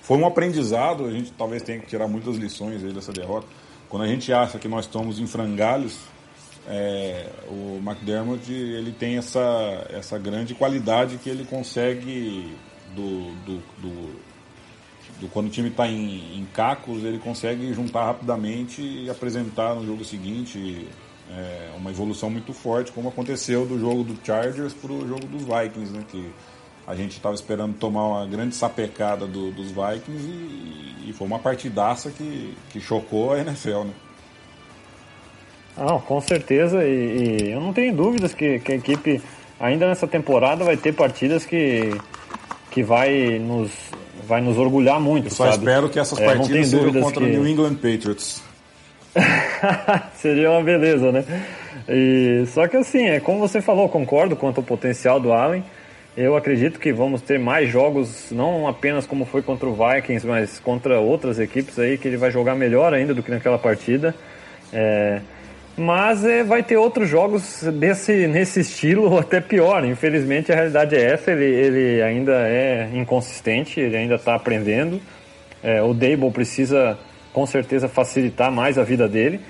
foi um aprendizado, a gente talvez tenha que tirar muitas lições aí dessa derrota. Quando a gente acha que nós estamos em frangalhos, é, o McDermott ele tem essa, essa grande qualidade que ele consegue do, do, do- do- quando o time está em, em cacos ele consegue juntar rapidamente e apresentar no jogo seguinte é, uma evolução muito forte como aconteceu do jogo do Chargers para o jogo dos Vikings né que a gente estava esperando tomar uma grande sapecada do- dos Vikings e, e foi uma partidaça que, que chocou a NFL né. Não, com certeza, e, e eu não tenho dúvidas que, que a equipe ainda nessa temporada vai ter partidas que, que vai, nos, vai nos orgulhar muito. Só sabe? espero que essas É, partidas sejam dúvidas contra o que- New England Patriots. Seria uma beleza, né? E, só que assim, é como você falou, concordo quanto ao potencial do Allen. Eu acredito que vamos ter mais jogos, não apenas como foi contra o Vikings, mas contra outras equipes aí que ele vai jogar melhor ainda do que naquela partida. É, mas é, vai ter outros jogos desse, nesse estilo ou até pior. Infelizmente a realidade é essa, ele, ele ainda é inconsistente, ele ainda está aprendendo. É, o Dable precisa com certeza facilitar mais a vida dele.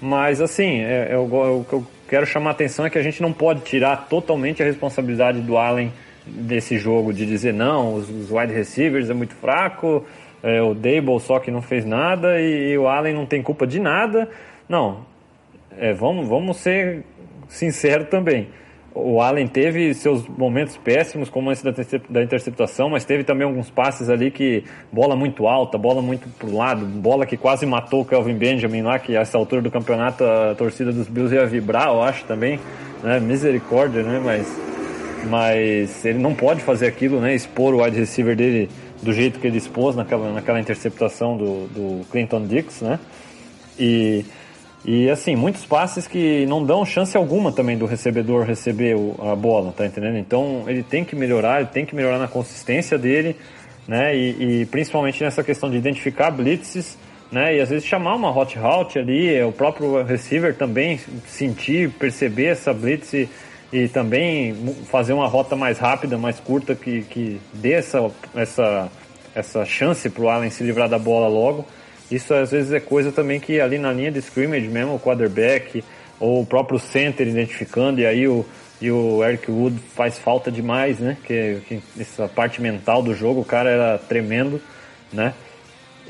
Mas assim, é, é, o, que eu quero chamar a atenção é que a gente não pode tirar totalmente a responsabilidade do Allen desse jogo, de dizer não, os, os wide receivers é muito fraco, é, o Dable só que não fez nada e, e o Allen não tem culpa de nada. Não, é, vamos, vamos ser sinceros também. O Allen teve seus momentos péssimos, como esse da, intercep- da interceptação, mas teve também alguns passes ali que bola muito alta, bola muito pro lado, bola que quase matou o Kelvin Benjamin lá, que a essa altura do campeonato a torcida dos Bills ia vibrar, eu acho também, né? Misericórdia, né? Mas, mas ele não pode fazer aquilo, né? Expor o wide receiver dele do jeito que ele expôs naquela, naquela interceptação do, do Clinton Dix, né? E, e assim, muitos passes que não dão chance alguma também do recebedor receber a bola, tá entendendo? Então ele tem que melhorar, ele tem que melhorar na consistência dele, né? E, e principalmente nessa questão de identificar blitzes, né? E às vezes chamar uma hot route ali, o próprio receiver também sentir, perceber essa blitz e, e também fazer uma rota mais rápida, mais curta que, que dê essa, essa, essa chance para o Allen se livrar da bola logo. Isso às vezes é coisa também que ali na linha de scrimmage mesmo, o quarterback ou o próprio center identificando, e aí o, e o Eric Wood faz falta demais, né? Que, que essa parte mental do jogo, o cara era tremendo, né?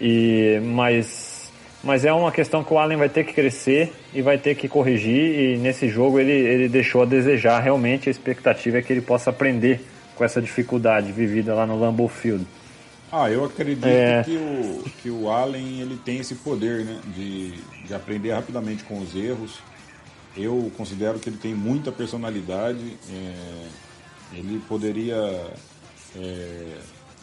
E, mas, mas é uma questão que o Allen vai ter que crescer e vai ter que corrigir, e nesse jogo ele, ele deixou a desejar. Realmente a expectativa é que ele possa aprender com essa dificuldade vivida lá no Lambeau Field. Ah, eu acredito É. que, o, que o Allen ele tem esse poder né, de, de aprender rapidamente com os erros. Eu considero que ele tem muita personalidade. é, ele poderia é,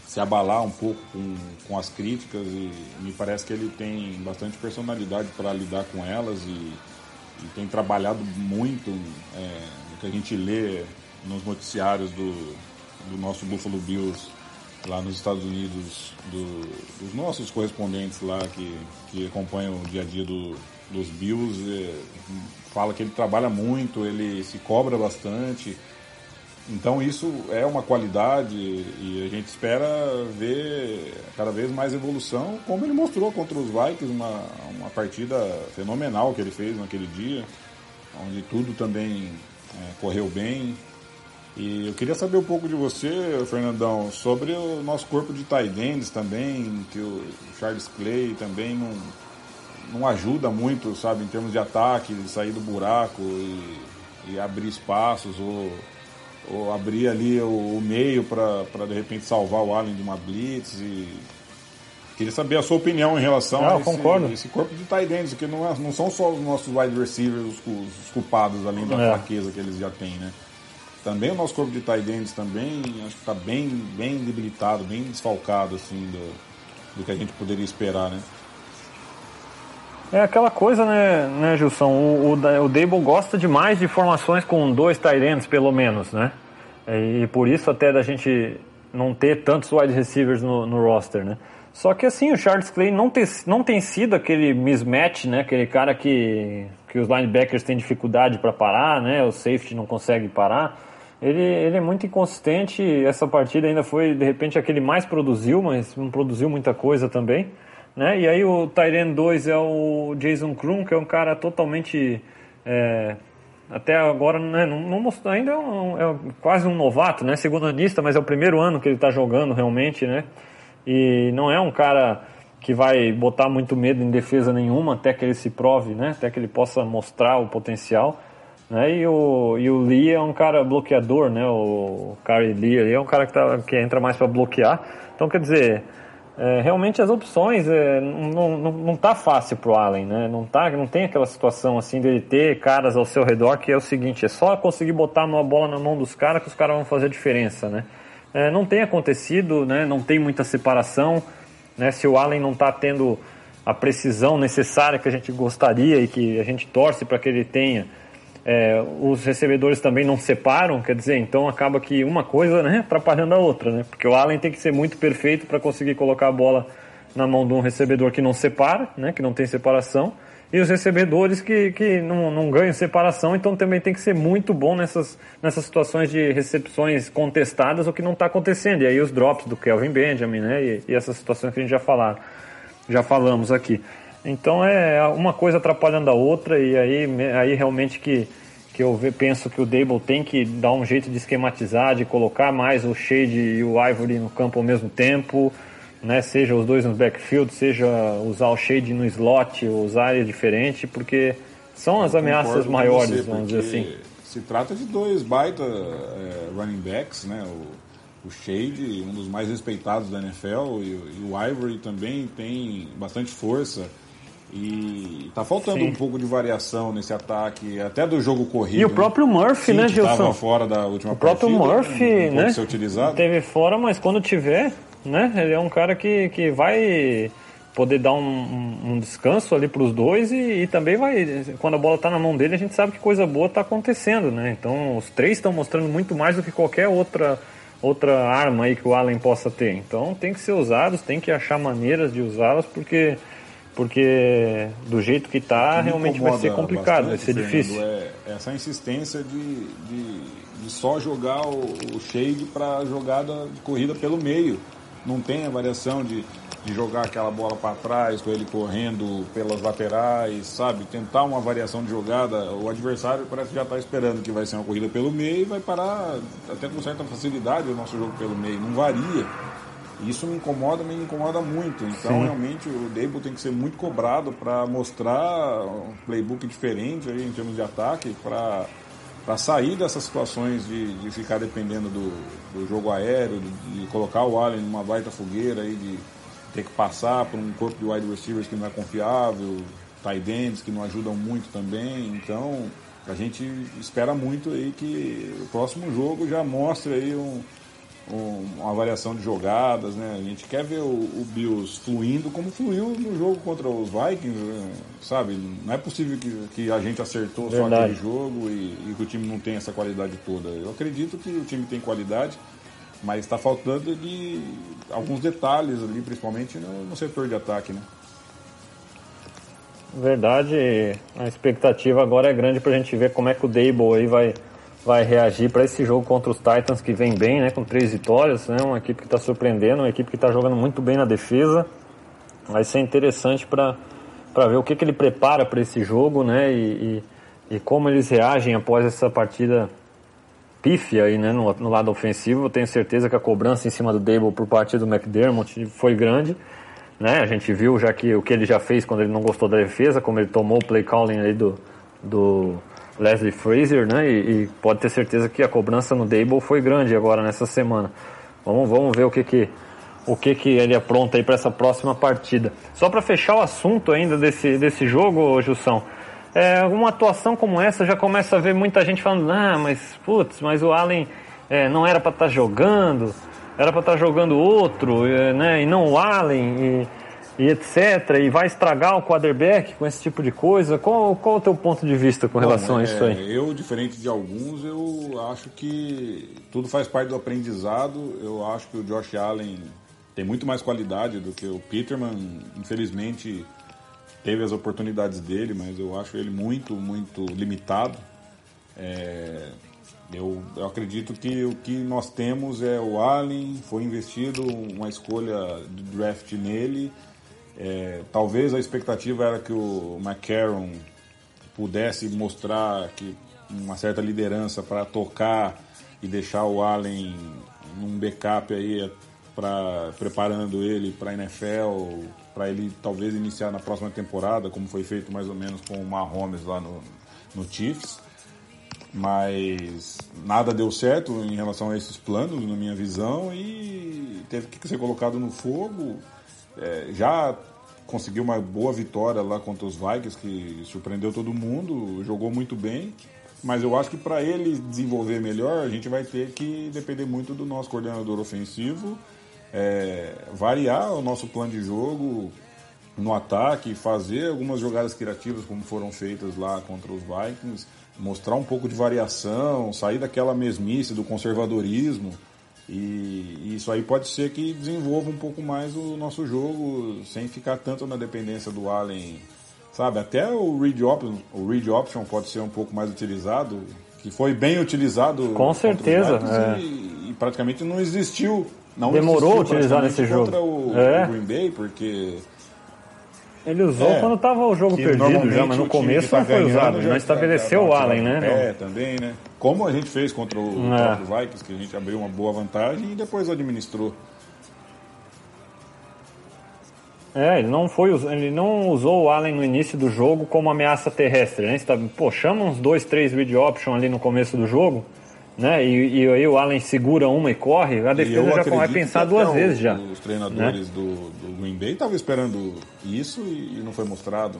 se abalar um pouco com, com as críticas e me parece que ele tem bastante personalidade para lidar com elas e, e tem trabalhado muito é, no que a gente lê nos noticiários do, do nosso Buffalo Bills lá nos Estados Unidos, do- dos nossos correspondentes lá que, que acompanham o dia a dia do- dos Bills, é, fala que ele trabalha muito, ele se cobra bastante. Então isso é uma qualidade e a gente espera ver cada vez mais evolução, como ele mostrou contra os Vikings, uma, uma partida fenomenal que ele fez naquele dia, onde tudo também é, correu bem. E eu queria saber um pouco de você, Fernandão, sobre o nosso corpo de tight também, que o Charles Clay também não, não ajuda muito, sabe, em termos de ataque, de sair do buraco e, e abrir espaços ou, ou abrir ali o, o meio para de repente salvar o Allen de uma blitz e queria saber a sua opinião em relação Não, a eu concordo. esse, esse corpo de tight ends, porque não, é- não são só os nossos wide receivers os, os culpados além da É. fraqueza que eles já têm, né? Também o nosso corpo de tight ends também acho que está bem, bem debilitado, bem desfalcado assim do, do que a gente poderia esperar, né? É aquela coisa, né, né Gilson? O, o, o Dable gosta demais de formações com dois tight ends, pelo menos, né? E, por isso até da gente não ter tantos wide receivers no, no roster, né? Só que assim, o Charles Clay não, tem não tem sido aquele mismatch, né? Aquele cara que, que os linebackers têm dificuldade para parar, né? O safety não consegue parar. Ele, ele é muito inconsistente. Essa partida ainda foi, de repente, a que ele mais produziu, mas não produziu muita coisa também. Né? E aí o Tyrion 2 é o Jason Krum, que é um cara totalmente. é, até agora né, não, não mostrou, ainda é, um- é quase um novato, né? Segundo anista, mas é o primeiro ano que ele está jogando realmente, né? E não é um cara que vai botar muito medo em defesa nenhuma até que ele se prove, né? Até que ele possa mostrar o potencial. Né? E, o, e o Lee é um cara bloqueador, né? O Kyrie Lee ali é um cara que, tá, que entra mais para bloquear. Então, quer dizer, é, realmente as opções é, não, não, não tá fácil pro Allen, né? Não, tá, não tem aquela situação assim dele ter caras ao seu redor que é o seguinte, é só conseguir botar uma bola na mão dos caras que os caras vão fazer a diferença, né? É, não tem acontecido, né? Não tem muita separação, né? Se o Allen não tá tendo a precisão necessária que a gente gostaria e que a gente torce para que ele tenha, é, os recebedores também não separam, quer dizer, então acaba que uma coisa né, atrapalhando a outra, né? Porque o Allen tem que ser muito perfeito para conseguir colocar a bola na mão de um recebedor que não separa, né? Que não tem separação. E os recebedores que, que não, não ganham separação, então também tem que ser muito bom nessas, nessas situações de recepções contestadas, o que não está acontecendo. E aí os drops do Kelvin Benjamin, né? E, e essas situações que a gente já falaram, já falamos aqui. Então é uma coisa atrapalhando a outra e aí, aí realmente que, que eu penso que o Dable tem que dar um jeito de esquematizar, de colocar mais o Shade e o Ivory no campo ao mesmo tempo, né? Seja os dois no backfield, seja usar o Shade no slot, usar área diferente, porque são as ameaças maiores, você, vamos dizer assim. Se trata de dois baita é, running backs, né? O, o Shade, um dos mais respeitados da NFL, e o Ivory também tem bastante força. E tá faltando Sim. um pouco de variação nesse ataque, até do jogo corrido. E o próprio Murphy, né, que Gilson? Tava fora da última O próprio partida, Murphy, não, não né? ser utilizado. Teve fora, mas quando tiver, né? Ele é um cara que, que vai poder dar um, um- descanso ali para os dois e, e também vai, quando a bola está na mão dele, a gente sabe que coisa boa está acontecendo, né? Então os três estão mostrando muito mais do que qualquer outra outra arma aí que o Allen possa ter. Então tem que ser usados, tem que achar maneiras de usá-los porque porque do jeito que está realmente vai ser complicado, vai bastante, ser Fernando, difícil. É essa insistência de, de, de só jogar o, o shade para jogada de corrida pelo meio. Não tem a variação de, de jogar aquela bola para trás, com ele correndo pelas laterais, sabe? Tentar uma variação de jogada. O adversário parece que já está esperando que vai ser uma corrida pelo meio e vai parar até com certa facilidade o nosso jogo pelo meio. Não varia. Isso me incomoda, me incomoda muito. Então, Sim. realmente, o Dable tem que ser muito cobrado para mostrar um playbook diferente aí em termos de ataque, para para sair dessas situações de, de ficar dependendo do, do jogo aéreo, de, de, colocar o Allen numa baita fogueira aí, de ter que passar por um corpo de wide receivers que não é confiável, tight ends que não ajudam muito também. Então, a gente espera muito aí que o próximo jogo já mostre aí um, um, uma variação de jogadas, né? A gente quer ver o, o, Bills fluindo como fluiu no jogo contra os Vikings, né? sabe? Não é possível que, que a gente acertou Verdade. só aquele jogo e, e, que o time não tem essa qualidade toda. Eu acredito que o time tem qualidade, mas está faltando de alguns detalhes ali, principalmente no, no setor de ataque, né? Verdade, a expectativa agora é grande para a gente ver como é que o Dable aí vai vai reagir para esse jogo contra os Titans que vem bem, né, com três vitórias, né, uma equipe que está surpreendendo, uma equipe que está jogando muito bem na defesa. Vai ser interessante para para ver o que, que ele prepara para esse jogo, né, e, e, e, como eles reagem após essa partida pífia aí, né, no, no, lado ofensivo. Eu tenho certeza que a cobrança em cima do Dable por parte do McDermott foi grande. Né? A gente viu já que o que ele já fez quando ele não gostou da defesa, como ele tomou o play calling aí do, do, Leslie Frazier, né? E, e, pode ter certeza que a cobrança no Dable foi grande agora nessa semana. Vamos, vamos ver o que que o que que ele apronta aí para essa próxima partida. Só para fechar o assunto ainda desse desse jogo, Jussão. É, uma atuação como essa já começa a ver muita gente falando, ah, mas putz, mas o Allen é, não era para estar tá jogando, era para estar tá jogando outro, é, né? E não o Allen. E, e etc. E vai estragar o quarterback com esse tipo de coisa? Qual, qual o teu ponto de vista com relação Bom, é, a isso aí? Eu, diferente de alguns, eu acho que tudo faz parte do aprendizado. Eu acho que o Josh Allen tem muito mais qualidade do que o Peterman. Infelizmente, teve as oportunidades dele, mas eu acho ele muito, muito limitado. É, eu, eu, acredito que o que nós temos é o Allen, foi investido uma escolha de draft nele é, talvez a expectativa era que o McCarron pudesse mostrar que uma certa liderança para tocar e deixar o Allen num backup aí para preparando ele para a NFL, para ele talvez iniciar na próxima temporada, como foi feito mais ou menos com o Mahomes lá no, no Chiefs. Mas nada deu certo em relação a esses planos, na minha visão, e teve que ser colocado no fogo. É, já conseguiu uma boa vitória lá contra os Vikings, que surpreendeu todo mundo, jogou muito bem. Mas eu acho que para ele desenvolver melhor, a gente vai ter que depender muito do nosso coordenador ofensivo, é, variar o nosso plano de jogo no ataque, fazer algumas jogadas criativas como foram feitas lá contra os Vikings, mostrar um pouco de variação, sair daquela mesmice do conservadorismo e isso aí pode ser que desenvolva um pouco mais o nosso jogo, sem ficar tanto na dependência do Allen. Sabe, até o read option, o read option pode ser um pouco mais utilizado, que foi bem utilizado. Com certeza. É. E, e, praticamente não existiu. Não Demorou a utilizar nesse jogo. Contra o, é. o Green Bay, porque ele usou é, quando estava o jogo perdido já, mas no começo tá não foi usado. Ele não estabeleceu o Allen, né? É, também, né? Como a gente fez contra o é. Vikings, que a gente abriu uma boa vantagem e depois administrou. É, ele não foi, ele não usou o Allen no início do jogo como ameaça terrestre, né? Pô, chama uns dois, três read option ali no começo do jogo né? E, e aí o Allen segura uma e corre, a defesa já vai pensar duas vezes já. Os treinadores né? do, do Green Bay estavam esperando isso e, e, não foi mostrado.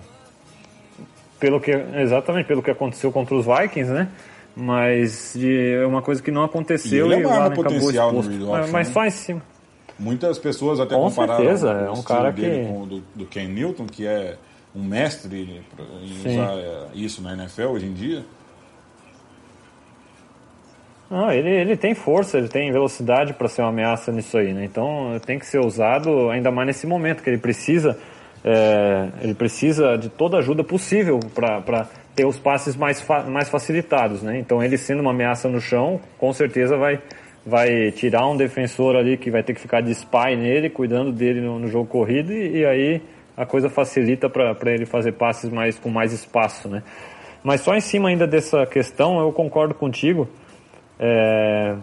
Pelo que, exatamente, pelo que aconteceu contra os Vikings, né? Mas é uma coisa que não aconteceu e, ele é o Allen potencial acabou exposto. mas, mas só em cima. Muitas pessoas até com compararam certeza, é um cara que... com o do, do Ken Newton, que é um mestre em Sim. usar isso na NFL hoje em dia. Não, ele, ele tem força, ele tem velocidade para ser uma ameaça nisso aí, né? Então tem que ser usado ainda mais nesse momento que ele precisa, é, ele precisa de toda ajuda possível para ter os passes mais, mais facilitados, né? Então ele sendo uma ameaça no chão, com certeza vai vai tirar um defensor ali que vai ter que ficar de spy nele, cuidando dele no, no jogo corrido e, e, aí a coisa facilita para ele fazer passes mais com mais espaço, né? Mas só em cima ainda dessa questão, eu concordo contigo. É,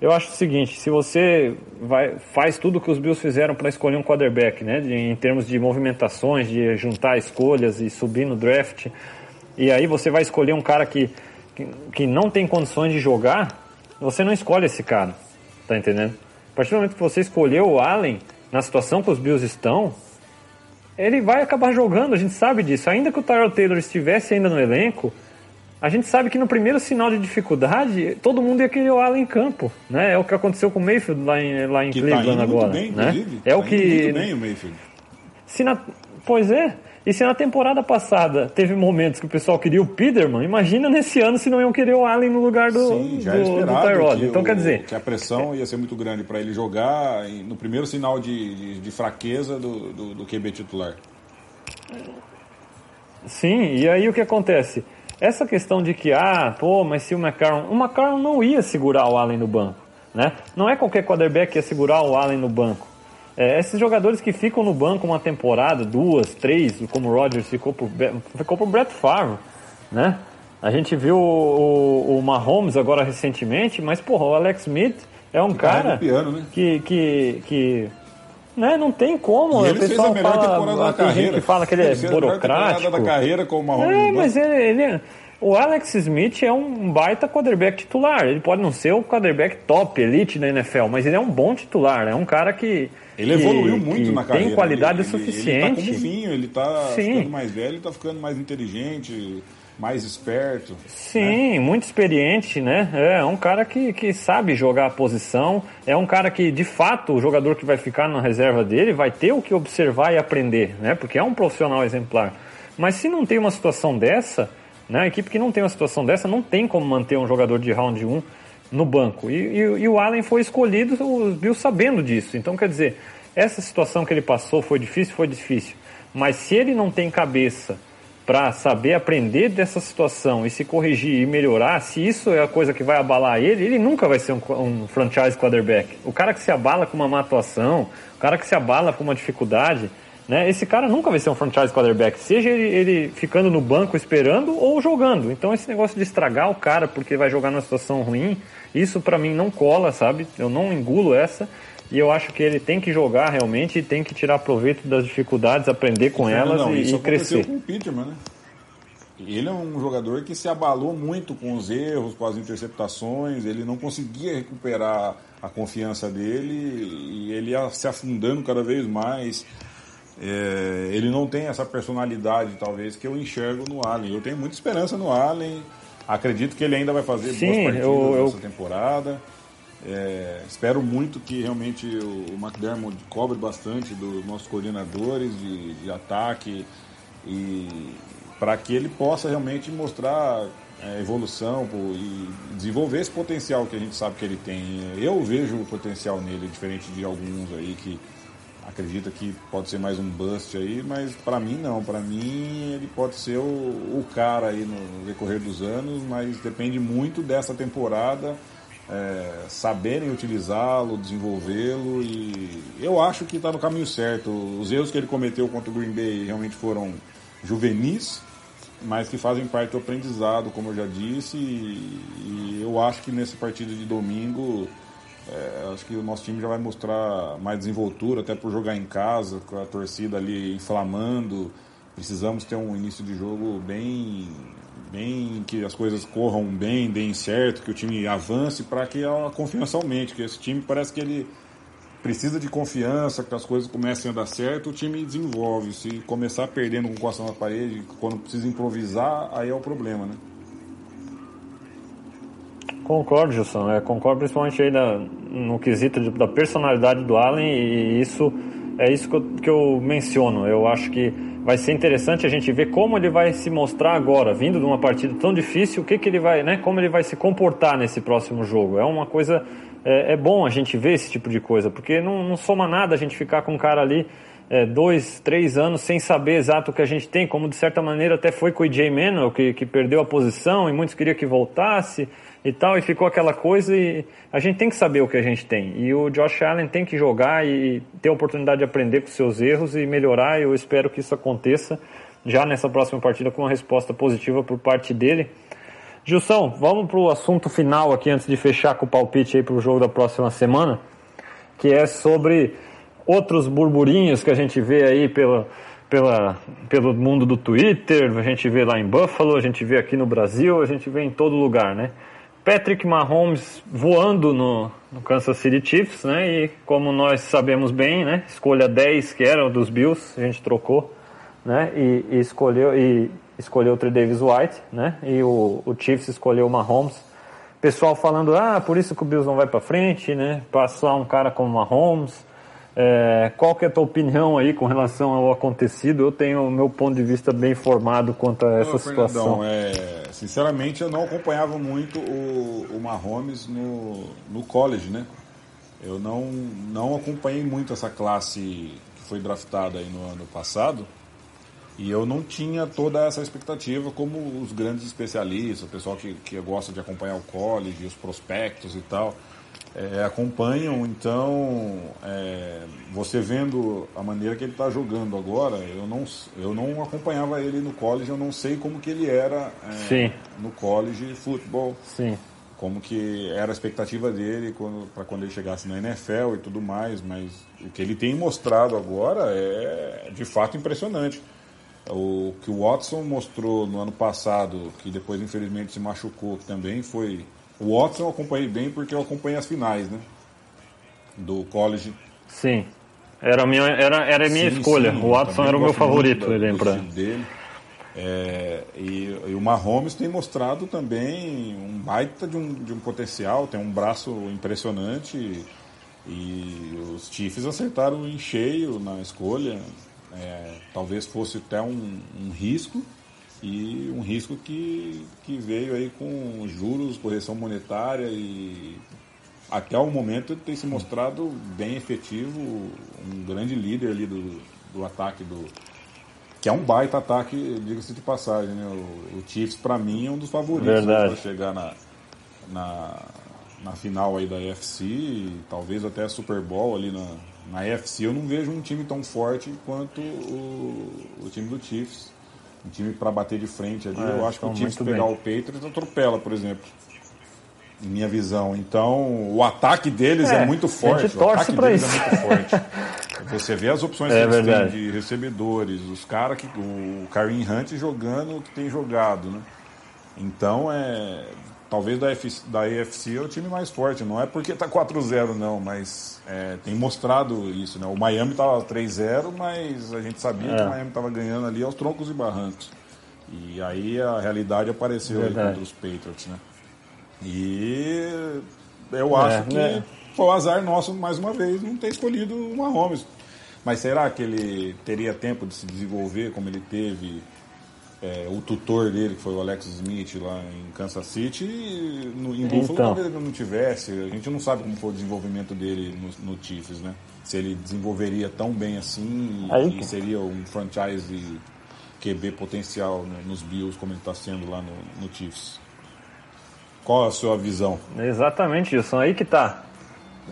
eu acho o seguinte, se você vai, faz tudo que os Bills fizeram para escolher um quarterback, né, de, em termos de movimentações, de juntar escolhas e subir no draft, e aí você vai escolher um cara que que, que não tem condições de jogar, você não escolhe esse cara. Tá entendendo? A partir do momento que você escolheu o Allen, na situação que os Bills estão, ele vai acabar jogando, a gente sabe disso. Ainda que o Tyrell Taylor estivesse ainda no elenco, a gente sabe que no primeiro sinal de dificuldade, todo mundo ia querer o Allen em campo, né? É o que aconteceu com o Mayfield lá em, lá em Que tá Cleveland indo agora, bem, né? inclusive. É o Tá que indo muito bem o Mayfield. se na... Pois é. E se na temporada passada teve momentos que o pessoal queria o Peterman, imagina nesse ano se não iam querer o Allen no lugar do, Sim, já do, do Tyrod. que, Então o- quer dizer, que a pressão ia ser muito grande para ele jogar no primeiro sinal de, de, de fraqueza do, do, do QB titular. sim, e aí o que acontece? Essa questão de que, ah, pô, mas se o McCarron. O McCarron não ia segurar o Allen no banco, né? Não é qualquer quarterback que ia segurar o Allen no banco. É, esses jogadores que ficam no banco uma temporada, duas, três, como o Rodgers ficou Be- ficou por Brett Favre, né? A gente viu o, o, o Mahomes agora recentemente, mas, porra, o Alex Smith é um carrega cara piano, né? que, que, que né, não tem como. E o ele fez a melhor temporada fala, da tem carreira. que fala que ele é fez a melhor burocrático. temporada da carreira com o Mahomes. É, no mas ele, ele é- o Alex Smith é um baita quarterback titular. Ele pode não ser o quarterback top, elite da NFL, mas ele é um bom titular. É um cara que. Ele que- evoluiu muito que na carreira. Tem qualidade ele, ele- suficiente. Ele tá como vinho, ele tá Sim. ficando mais velho, ele tá ficando mais inteligente, mais esperto. Sim, muito experiente, né? É um cara que, que sabe jogar a posição. É um cara que, de fato, o jogador que vai ficar na reserva dele vai ter o que observar e aprender, né? Porque é um profissional exemplar. Mas se não tem uma situação dessa, né? A equipe que não tem uma situação dessa não tem como manter um jogador de round 1 no banco. E, e- e o Allen foi escolhido, os Bills sabendo disso. Então, quer dizer, essa situação que ele passou foi difícil, foi difícil. Mas se ele não tem cabeça para saber aprender dessa situação e se corrigir e melhorar, se isso é a coisa que vai abalar ele, ele nunca vai ser um, um franchise quarterback. O cara que se abala com uma má atuação, o cara que se abala com uma dificuldade, né? Esse cara nunca vai ser um franchise quarterback, seja ele, ele ficando no banco esperando ou jogando. Então esse negócio de estragar o cara porque vai jogar numa situação ruim, isso para mim não cola, sabe? Eu não engulo essa. E eu acho que ele tem que jogar realmente e tem que tirar proveito das dificuldades, aprender com elas Não, e, isso e crescer. com o Peterman, né? Ele é um jogador que se abalou muito com os erros, com as interceptações, ele não conseguia recuperar a confiança dele e ele ia se afundando cada vez mais. É, ele não tem essa personalidade, talvez, que eu enxergo no Allen. Eu tenho muita esperança no Allen, acredito que ele ainda vai fazer Sim, boas partidas eu- eu- nessa temporada. É, espero muito que realmente o, McDermott cobre bastante dos nossos coordenadores de, de ataque e para que ele possa realmente mostrar é, evolução pô, e desenvolver esse potencial que a gente sabe que ele tem. Eu vejo o potencial nele, diferente de alguns aí que acredita que pode ser mais um bust aí, mas para mim não, para mim ele pode ser o, o cara aí no decorrer dos anos, mas depende muito dessa temporada é, saberem utilizá-lo, desenvolvê-lo e eu acho que está no caminho certo. Os erros que ele cometeu contra o Green Bay realmente foram juvenis, mas que fazem parte do aprendizado, como eu já disse, e, e eu acho que nessa partida de domingo é, acho que o nosso time já vai mostrar mais desenvoltura, até por jogar em casa, com a torcida ali inflamando. Precisamos ter um início de jogo bem, bem que as coisas corram bem, deem certo, que o time avance para que a confiança aumente. Que esse time parece que ele precisa de confiança, que as coisas comecem a dar certo, o time desenvolve. Se começar perdendo com coração na parede, quando precisa improvisar, aí é o problema, né? Concordo, Gilson. É, concordo principalmente aí da, no quesito de- da personalidade do Allen e isso é isso que eu, que eu menciono. Eu acho que vai ser interessante a gente ver como ele vai se mostrar agora, vindo de uma partida tão difícil, o que, que ele vai, né? Como ele vai se comportar nesse próximo jogo. É uma coisa. É, é bom a gente ver esse tipo de coisa, porque não, não soma nada a gente ficar com um cara ali é, dois, três anos sem saber exato o que a gente tem, como de certa maneira até foi com o EJ Manuel, que, que perdeu a posição e muitos queriam que voltasse e tal, e ficou aquela coisa e a gente tem que saber o que a gente tem. E o Josh Allen tem que jogar e ter a oportunidade de aprender com seus erros e melhorar, eu espero que isso aconteça já nessa próxima partida com uma resposta positiva por parte dele. Gilson, vamos para o assunto final aqui antes de fechar com o palpite aí para o jogo da próxima semana, que é sobre outros burburinhos que a gente vê aí pelo, pela, pelo mundo do Twitter, a gente vê lá em Buffalo, a gente vê aqui no Brasil, a gente vê em todo lugar, né? Patrick Mahomes voando no, no Kansas City Chiefs, né? E como nós sabemos bem, né? Escolha 10, que era dos Bills, a gente trocou, né? E, e escolheu e escolheu o Trey Davis White, né? E o, o Chiefs escolheu o Mahomes. Pessoal falando, ah, por isso que o Bills não vai para frente, né? Passar um cara como Mahomes. É, qual que é a tua opinião aí com relação ao acontecido? Eu tenho o meu ponto de vista bem formado quanto a essa Ô, situação. É, sinceramente eu não acompanhava muito o, o Mahomes no, no college, né? Eu não, não acompanhei muito essa classe que foi draftada aí no ano passado. E eu não tinha toda essa expectativa como os grandes especialistas, o pessoal que, que gosta de acompanhar o college, os prospectos e tal, é, acompanham. Então, é, você vendo a maneira que ele está jogando agora, eu não, eu não acompanhava ele no college, eu não sei como que ele era é, no college futebol Sim. como que era a expectativa dele para quando ele chegasse na NFL e tudo mais, mas o que ele tem mostrado agora é de fato impressionante. O que o Watson mostrou no ano passado, que depois infelizmente se machucou também, foi. O Watson eu acompanhei bem porque eu acompanhei as finais, né? Do college. Sim. Era a minha, era, era a minha Sim, escolha. sim, o Watson era o meu favorito, da- lembra? dele. É, e, e o Mahomes tem mostrado também um baita de um, de um potencial, tem um braço impressionante e, e os Chiefs acertaram em cheio na escolha. É, talvez fosse até um, um risco e um risco que, que veio aí com juros, correção monetária e até o momento ele tem se mostrado bem efetivo, um grande líder ali do, do ataque do, que é um baita ataque, diga-se de passagem, né? O, o Chiefs, para mim, é um dos favoritos Verdade. para chegar na, na, na final aí da AFC, e talvez até a Super Bowl ali na, na AFC. Eu não vejo um time tão forte quanto o, o time do Chiefs. Um time para bater de frente ali. É, eu acho que o estão Chiefs muito pegar bem. o Patriots atropela, por exemplo. Em minha visão. Então, o ataque deles é, É, muito a forte. O ataque deles isso. é muito forte. Você vê as opções É que eles têm de recebedores, os caras que. O Karim Hunt jogando o que tem jogado, né? Então é. Talvez da, F, da AFC é o time mais forte. Não é porque tá 4-0, não, mas é, tem mostrado isso, né? O Miami tava 3-0, mas a gente sabia que É. o Miami tava ganhando ali aos troncos e barrancos. E aí a realidade apareceu contra os Patriots, né? E eu É, acho que né? foi o azar nosso, mais uma vez, não ter escolhido o Mahomes. Mas será que ele teria tempo de se desenvolver como ele teve é, o tutor dele, que foi o Alex Smith lá em Kansas City, e no, em Buffalo Então. talvez ele não tivesse. A gente não sabe como foi o desenvolvimento dele no, no Chiefs, né? Se ele desenvolveria tão bem assim e, Aí e seria um franchise QB potencial no- nos Bills, como ele está sendo lá no, no Chiefs. Qual a sua visão? Exatamente, Gilson. Aí que tá.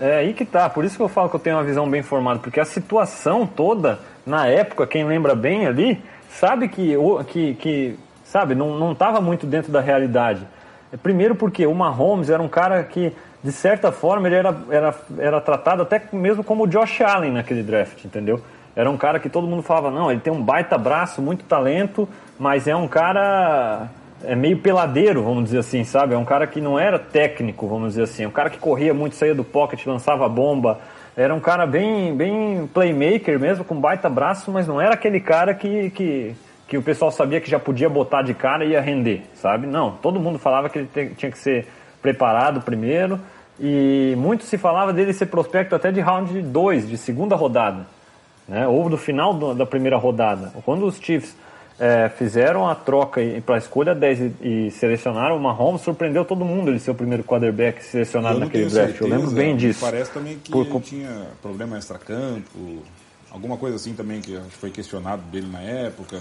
É aí que tá. Por isso que eu falo que eu tenho uma visão bem formada. Porque a situação toda, na época, quem lembra bem ali, sabe que, que, que sabe, não, não tava muito dentro da realidade. É, Primeiro porque o Mahomes era um cara que, de certa forma, ele era, era, era tratado até mesmo como o Josh Allen naquele draft, entendeu? Era um cara que todo mundo falava, não, ele tem um baita braço, muito talento, mas é um cara é meio peladeiro, vamos dizer assim, sabe? É um cara que não era técnico, vamos dizer assim. É um cara que corria muito, saía do pocket, lançava bomba. Era um cara bem, bem playmaker mesmo, com baita braço, mas não era aquele cara que, que, que o pessoal sabia que já podia botar de cara e ia render, sabe? Não, todo mundo falava que ele te- tinha que ser preparado primeiro. E muito se falava dele ser prospecto até de round 2, de segunda rodada né, ou do final do- da primeira rodada. Quando os Chiefs é, fizeram a troca para a escolha 10 e, e selecionaram o Mahomes, surpreendeu todo mundo ele ser o primeiro quarterback selecionado naquele draft. Eu lembro certeza, bem disso. Parece também que Por- ele tinha problema extracampo, alguma coisa assim também que que foi questionado dele na época.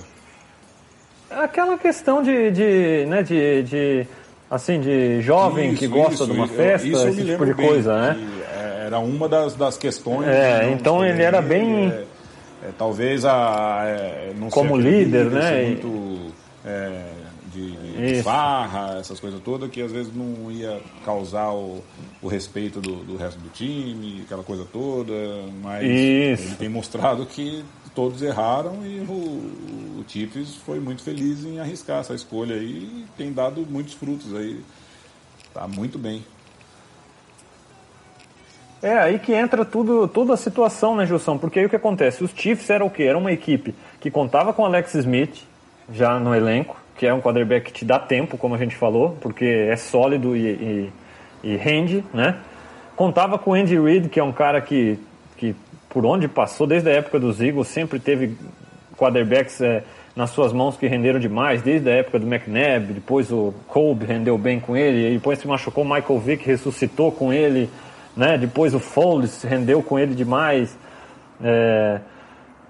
Aquela questão de, de, né, de, de, assim, de jovem que Isso, gosta isso, de uma festa, eu esse tipo de coisa, né? que, é, Era uma das, das questões. É, então ele era bem- é, é, talvez a. é, não Como aquele líder, né, Muito, é, de, Isso. farra, essas coisas todas, que às vezes não ia causar o, o respeito do, do resto do time, aquela coisa toda, mas Isso. ele tem mostrado que todos erraram e o, o Chiefs foi muito feliz em arriscar essa escolha aí e tem dado muitos frutos aí. Tá muito bem. É aí que entra tudo, toda a situação, né, Gilson? Porque aí o que acontece? Os Chiefs eram o quê? Era uma equipe que contava com Alex Smith já no elenco, que é um quarterback que te dá tempo, como a gente falou, porque é sólido e, e, e rende, né? Contava com Andy Reid, que é um cara que, que por onde passou, desde a época dos Eagles, sempre teve quarterbacks é, nas suas mãos que renderam demais, desde a época do McNabb, depois o Kolb rendeu bem com ele, depois se machucou Michael Vick, ressuscitou com ele, né? Depois o Foles rendeu com ele demais. É,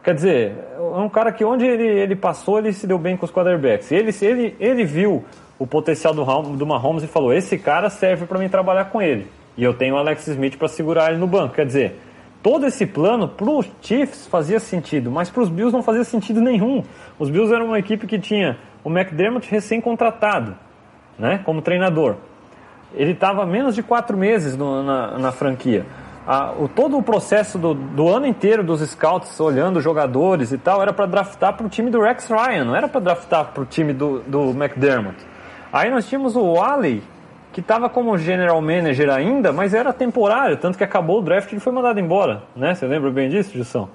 quer dizer, é um cara que onde ele, ele passou, ele se deu bem com os quarterbacks. Ele, ele, ele viu o potencial do, do Mahomes e falou: esse cara serve para mim trabalhar com ele. E eu tenho o Alex Smith para segurar ele no banco. Quer dizer, todo esse plano para os Chiefs fazia sentido, mas para os Bills não fazia sentido nenhum. Os Bills eram uma equipe que tinha o McDermott recém-contratado, né, como treinador. Ele estava menos de quatro meses no- na, na franquia. A- o, todo o processo do, do ano inteiro dos scouts olhando jogadores e tal era para draftar para o time do Rex Ryan, não era para draftar para o time do, do McDermott. Aí nós tínhamos o Wally, que estava como general manager ainda, mas era temporário, tanto que acabou o draft e ele foi mandado embora. Né? Você lembra bem disso, Gilson?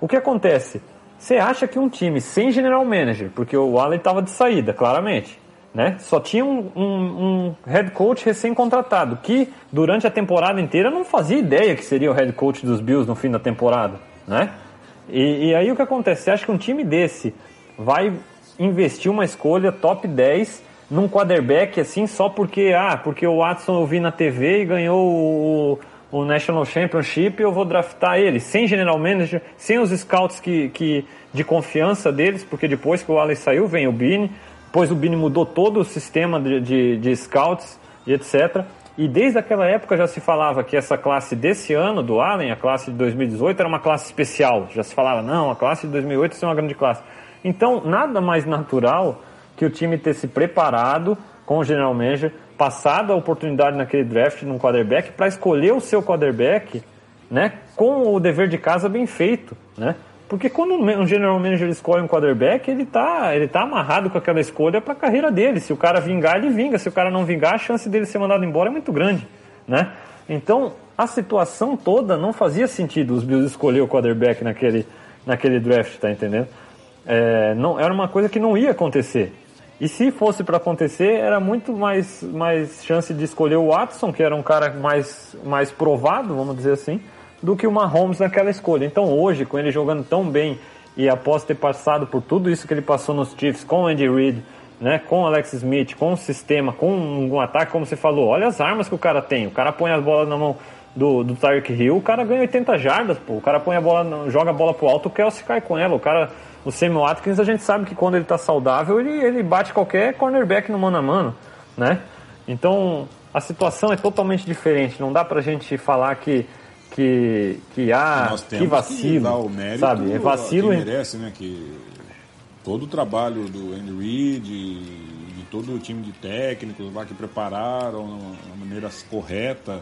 O que acontece? Você acha que um time sem general manager, porque o Allen estava de saída, claramente, né? Só tinha um, um, um head coach recém-contratado, que durante a temporada inteira não fazia ideia que seria o head coach dos Bills no fim da temporada, né? E, e aí o que acontece? Você acha que um time desse vai investir uma escolha top 10 num quarterback assim só porque, ah, porque o Watson eu vi na TV e ganhou o, o National Championship, eu vou draftar ele, sem general manager, sem os scouts que, que, de confiança deles, porque depois que o Allen saiu, vem o Bini, depois o Bini mudou todo o sistema de, de, de scouts e etc. E desde aquela época já se falava que essa classe desse ano do Allen, a classe de 2018, era uma classe especial. Já se falava, não, a classe de 2008 é uma grande classe. Então, nada mais natural que o time ter se preparado com o general manager, passado a oportunidade naquele draft num quarterback para escolher o seu quarterback, né, com o dever de casa bem feito, né? Porque quando um general manager escolhe um quarterback, ele tá, ele tá amarrado com aquela escolha para a carreira dele. Se o cara vingar, ele vinga. Se o cara não vingar, a chance dele ser mandado embora é muito grande, né? Então, a situação toda não fazia sentido os Bills escolher o quarterback naquele, naquele draft, tá entendendo? É, não, era uma coisa que não ia acontecer. E se fosse para acontecer, era muito mais, mais chance de escolher o Watson, que era um cara mais, mais provado, vamos dizer assim, do que o Mahomes naquela escolha. Então hoje, com ele jogando tão bem e após ter passado por tudo isso que ele passou nos Chiefs, com Andy Reid, né, com Alex Smith, com o sistema, com um, um ataque, como você falou, olha as armas que o cara tem. O cara põe as bolas na mão do, do Tyreek Hill, o cara ganha 80 jardas, pô. O cara põe a bola, joga a bola pro alto, o Kelsey cai com ela. O cara, o Samuel Atkins, a gente sabe que quando ele tá saudável, ele, ele bate qualquer cornerback no mano a mano, né? Então, a situação é totalmente diferente. Não dá pra gente falar que que que Nós que vacilo, mérito sabe? É vacilo que merece, né? Que todo o trabalho do Andy Reid, de, de todo o time de técnicos lá que prepararam da maneira correta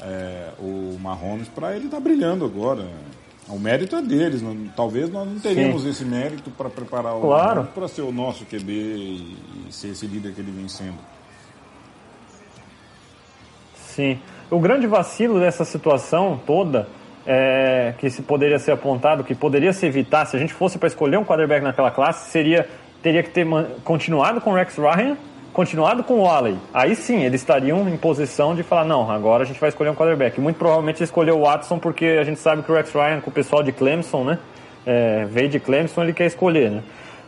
é, o Mahomes para ele estar brilhando agora. O mérito é deles, não- talvez nós não teríamos Sim. esse mérito para preparar o Claro. para ser o nosso QB e, e ser esse líder que ele vem sendo. Sim. O grande vacilo dessa situação toda, é, que se poderia ser apontado, que poderia se evitar, se a gente fosse para escolher um quarterback naquela classe, seria teria que ter continuado com o Rex Ryan, continuado com o Alley. Aí sim, eles estariam em posição de falar, não, agora a gente vai escolher um quarterback. Muito provavelmente escolheu o Watson, porque a gente sabe que o Rex Ryan, com o pessoal de Clemson, né, é, veio de Clemson, ele quer escolher, né.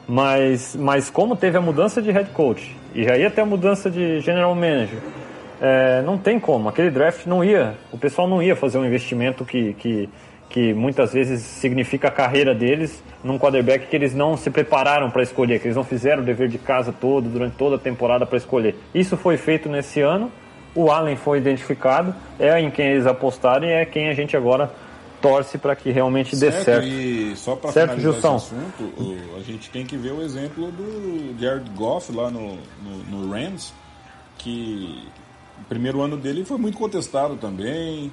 Mas, mas como teve a mudança de head coach, e ia ter a mudança de general manager, é, não tem como. Aquele draft não ia, o pessoal não ia fazer um investimento que, que, que muitas vezes significa a carreira deles num quarterback que eles não se prepararam para escolher, que eles não fizeram o dever de casa todo, durante toda a temporada para escolher. Isso foi feito nesse ano, o Allen foi identificado, é em quem eles apostaram e é quem a gente agora torce para que realmente dê certo. E só para Certo, finalizar Gilson? esse assunto, a gente tem que ver o exemplo do Jared Goff lá no, no, no Rams, que o primeiro ano dele foi muito contestado também.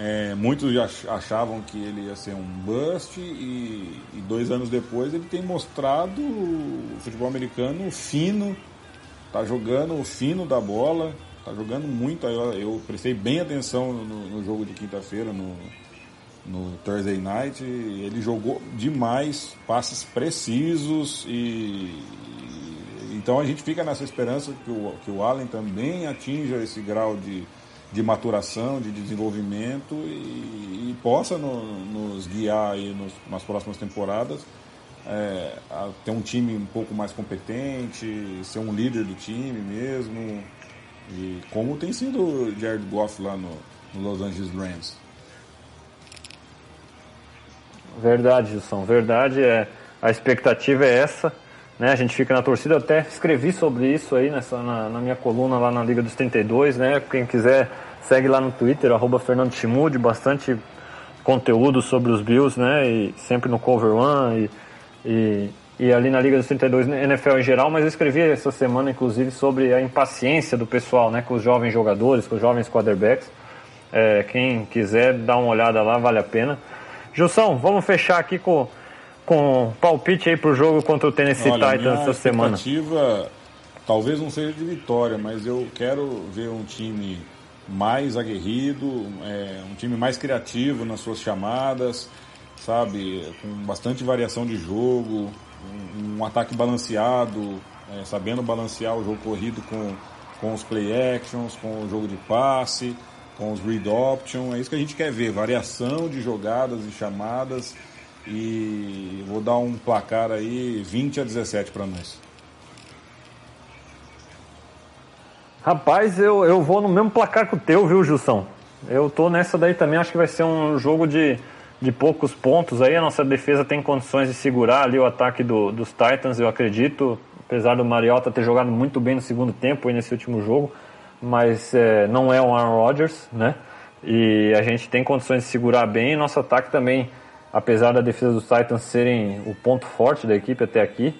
É, muitos achavam que ele ia ser um bust e, e dois anos depois ele tem mostrado o futebol americano fino, tá jogando o fino da bola, tá jogando muito. Eu, eu prestei bem atenção no, no jogo de quinta-feira, no, no Thursday Night. Ele jogou demais, passes precisos e então a gente fica nessa esperança que o, que o Allen também atinja esse grau de, de maturação, de desenvolvimento e, e possa no- nos guiar aí nos- nas próximas temporadas. é, a ter um time um pouco mais competente, ser um líder do time mesmo, e como tem sido o Jared Goff lá no, no Los Angeles Rams. Verdade, Gilson, verdade. É, a expectativa é essa. Né? A gente fica na torcida. Eu até escrevi sobre isso aí nessa, na, na minha coluna lá na Liga dos 32. Né? Quem quiser, segue lá no Twitter, arroba Fernando Chimude, bastante conteúdo sobre os Bills, né? E sempre no Cover One e, e, ali na Liga dos 32, na NFL em geral, mas eu escrevi essa semana, inclusive, sobre a impaciência do pessoal, né? Com os jovens jogadores, com os jovens quarterbacks. É, quem quiser dar uma olhada lá, vale a pena. Gilson, vamos fechar aqui com, com palpite aí pro jogo contra o Tennessee Olha, Titans essa semana. expectativa talvez não seja de vitória, mas eu quero ver um time mais aguerrido, é, um time mais criativo nas suas chamadas, sabe, com bastante variação de jogo, um, um ataque balanceado, é, sabendo balancear o jogo corrido com, com os play actions, com o jogo de passe, com os read option, é isso que a gente quer ver, variação de jogadas e chamadas e vou dar um placar aí 20 a 17 para nós. Rapaz, eu, eu vou no mesmo placar que o teu, viu, Gilson? Eu tô nessa daí também, acho que vai ser um jogo de, de poucos pontos aí. A nossa defesa tem condições de segurar ali o ataque do, dos Titans, eu acredito. Apesar do Mariota ter jogado muito bem no segundo tempo aí nesse último jogo, mas é, não é o Aaron Rodgers, né? E a gente tem condições de segurar bem. Nosso ataque também, apesar da defesa dos Titans serem o ponto forte da equipe até aqui,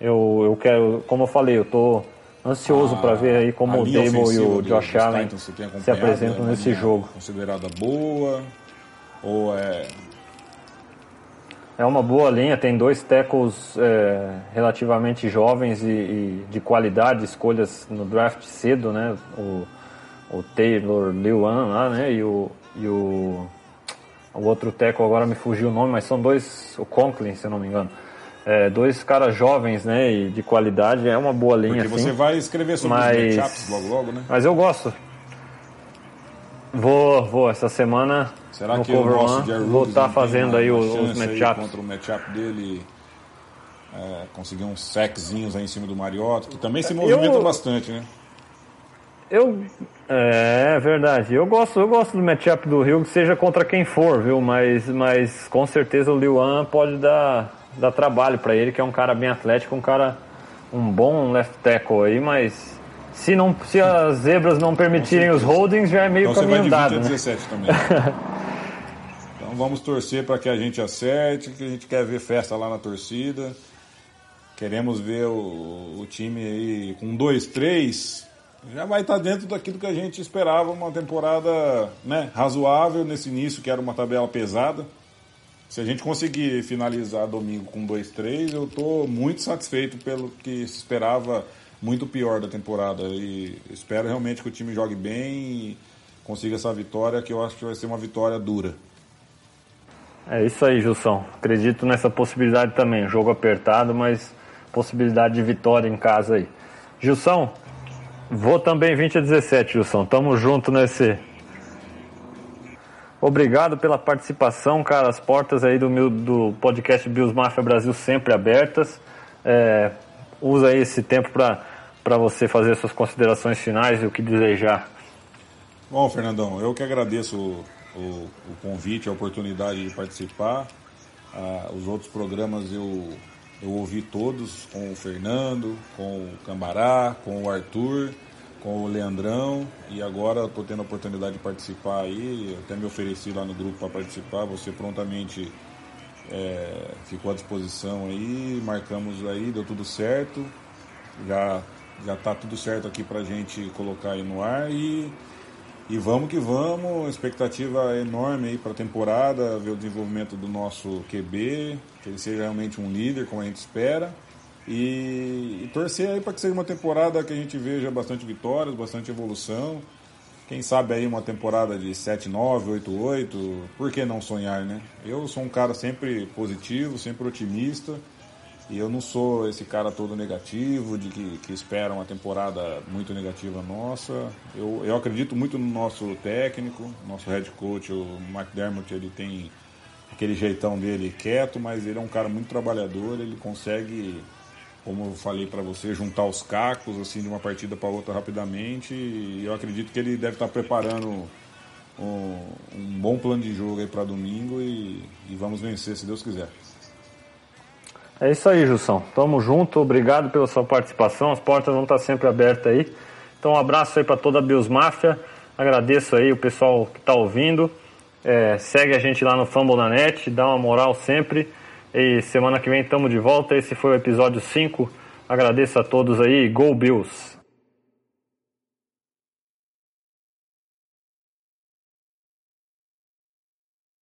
eu, eu quero, como eu falei, eu tô ansioso para ver aí como o Dable e o Josh Allen se acompanhado, apresentam nesse jogo. Considerada boa ou é É uma boa linha, tem dois tackles é, relativamente jovens e, e de qualidade, escolhas no draft cedo, né? O, o Taylor Lewan lá, né? E o, e o, o outro tackle agora me fugiu o nome, mas são dois, o Conklin, se eu não me engano. É, dois caras jovens, né? E de qualidade, é uma boa linha, porque assim. você vai escrever sobre mas- os matchups logo logo, né? Mas eu gosto. Vou, vou, essa semana Será no que Cover One, vou estar tem fazendo aí os, os matchups. contra o matchup dele é, conseguir uns sackzinhos aí em cima do Mariota, que também se movimenta bastante, né? Eu é verdade. Eu gosto, eu gosto do matchup do Rio, seja contra quem for, viu? Mas, mas com certeza o Liuan pode dar, dar trabalho para ele, que é um cara bem atlético, um cara um bom left tackle aí, mas se não, se as zebras não permitirem os holdings, já é meio Então você vai caminho de 20 andado, a né? 17 também. então vamos torcer para que a gente acerte, que a gente quer ver festa lá na torcida. Queremos ver o, o time aí com 2-3. Já vai estar dentro daquilo que a gente esperava, uma temporada né, razoável nesse início, que era uma tabela pesada. Se a gente conseguir finalizar domingo com 2-3, eu estou muito satisfeito pelo que se esperava muito pior da temporada. E espero realmente que o time jogue bem e consiga essa vitória, que eu acho que vai ser uma vitória dura. É isso aí, Gilson. Acredito nessa possibilidade também. Jogo apertado, mas possibilidade de vitória em casa aí. Gilson, vou também 20 a 17, Gilson. Tamo junto nesse. Obrigado pela participação, cara. As portas aí do, meu, do podcast Bills Mafia Brasil sempre abertas. É, usa aí esse tempo para você fazer suas considerações finais e o que desejar. Bom, Fernandão, eu que agradeço o, o, o convite, a oportunidade de participar. Ah, os outros programas eu, eu ouvi todos, com o Fernando, com o Cambará, com o Arthur, com o Leandrão e agora estou tendo a oportunidade de participar aí. Até me ofereci lá no grupo para participar. Você prontamente é, ficou à disposição aí, marcamos aí, deu tudo certo. Já já tá tudo certo aqui para gente colocar aí no ar e e vamos que vamos, expectativa enorme aí para a temporada, ver o desenvolvimento do nosso QB, que ele seja realmente um líder, como a gente espera. E, e torcer aí para que seja uma temporada que a gente veja bastante vitórias, bastante evolução. Quem sabe aí uma temporada de 7-9, 8-8, por que não sonhar, né? Eu sou um cara sempre positivo, sempre otimista. E eu não sou esse cara todo negativo, de que, que espera uma temporada muito negativa nossa. Eu, eu acredito muito no nosso técnico, nosso head coach, o McDermott, ele tem aquele jeitão dele quieto, mas ele é um cara muito trabalhador, ele consegue, como eu falei para você, juntar os cacos assim de uma partida para outra rapidamente. E eu acredito que ele deve estar tá preparando um, um bom plano de jogo aí para domingo e, e vamos vencer se Deus quiser. É isso aí, Jussão. Tamo junto, obrigado pela sua participação. As portas vão estar sempre abertas aí. Então, um abraço aí para toda a Bios Máfia. Agradeço aí o pessoal que está ouvindo. É, segue a gente lá no Fumble na Net, dá uma moral sempre. E semana que vem estamos de volta. Esse foi o episódio 5. Agradeço a todos aí. Go Bills!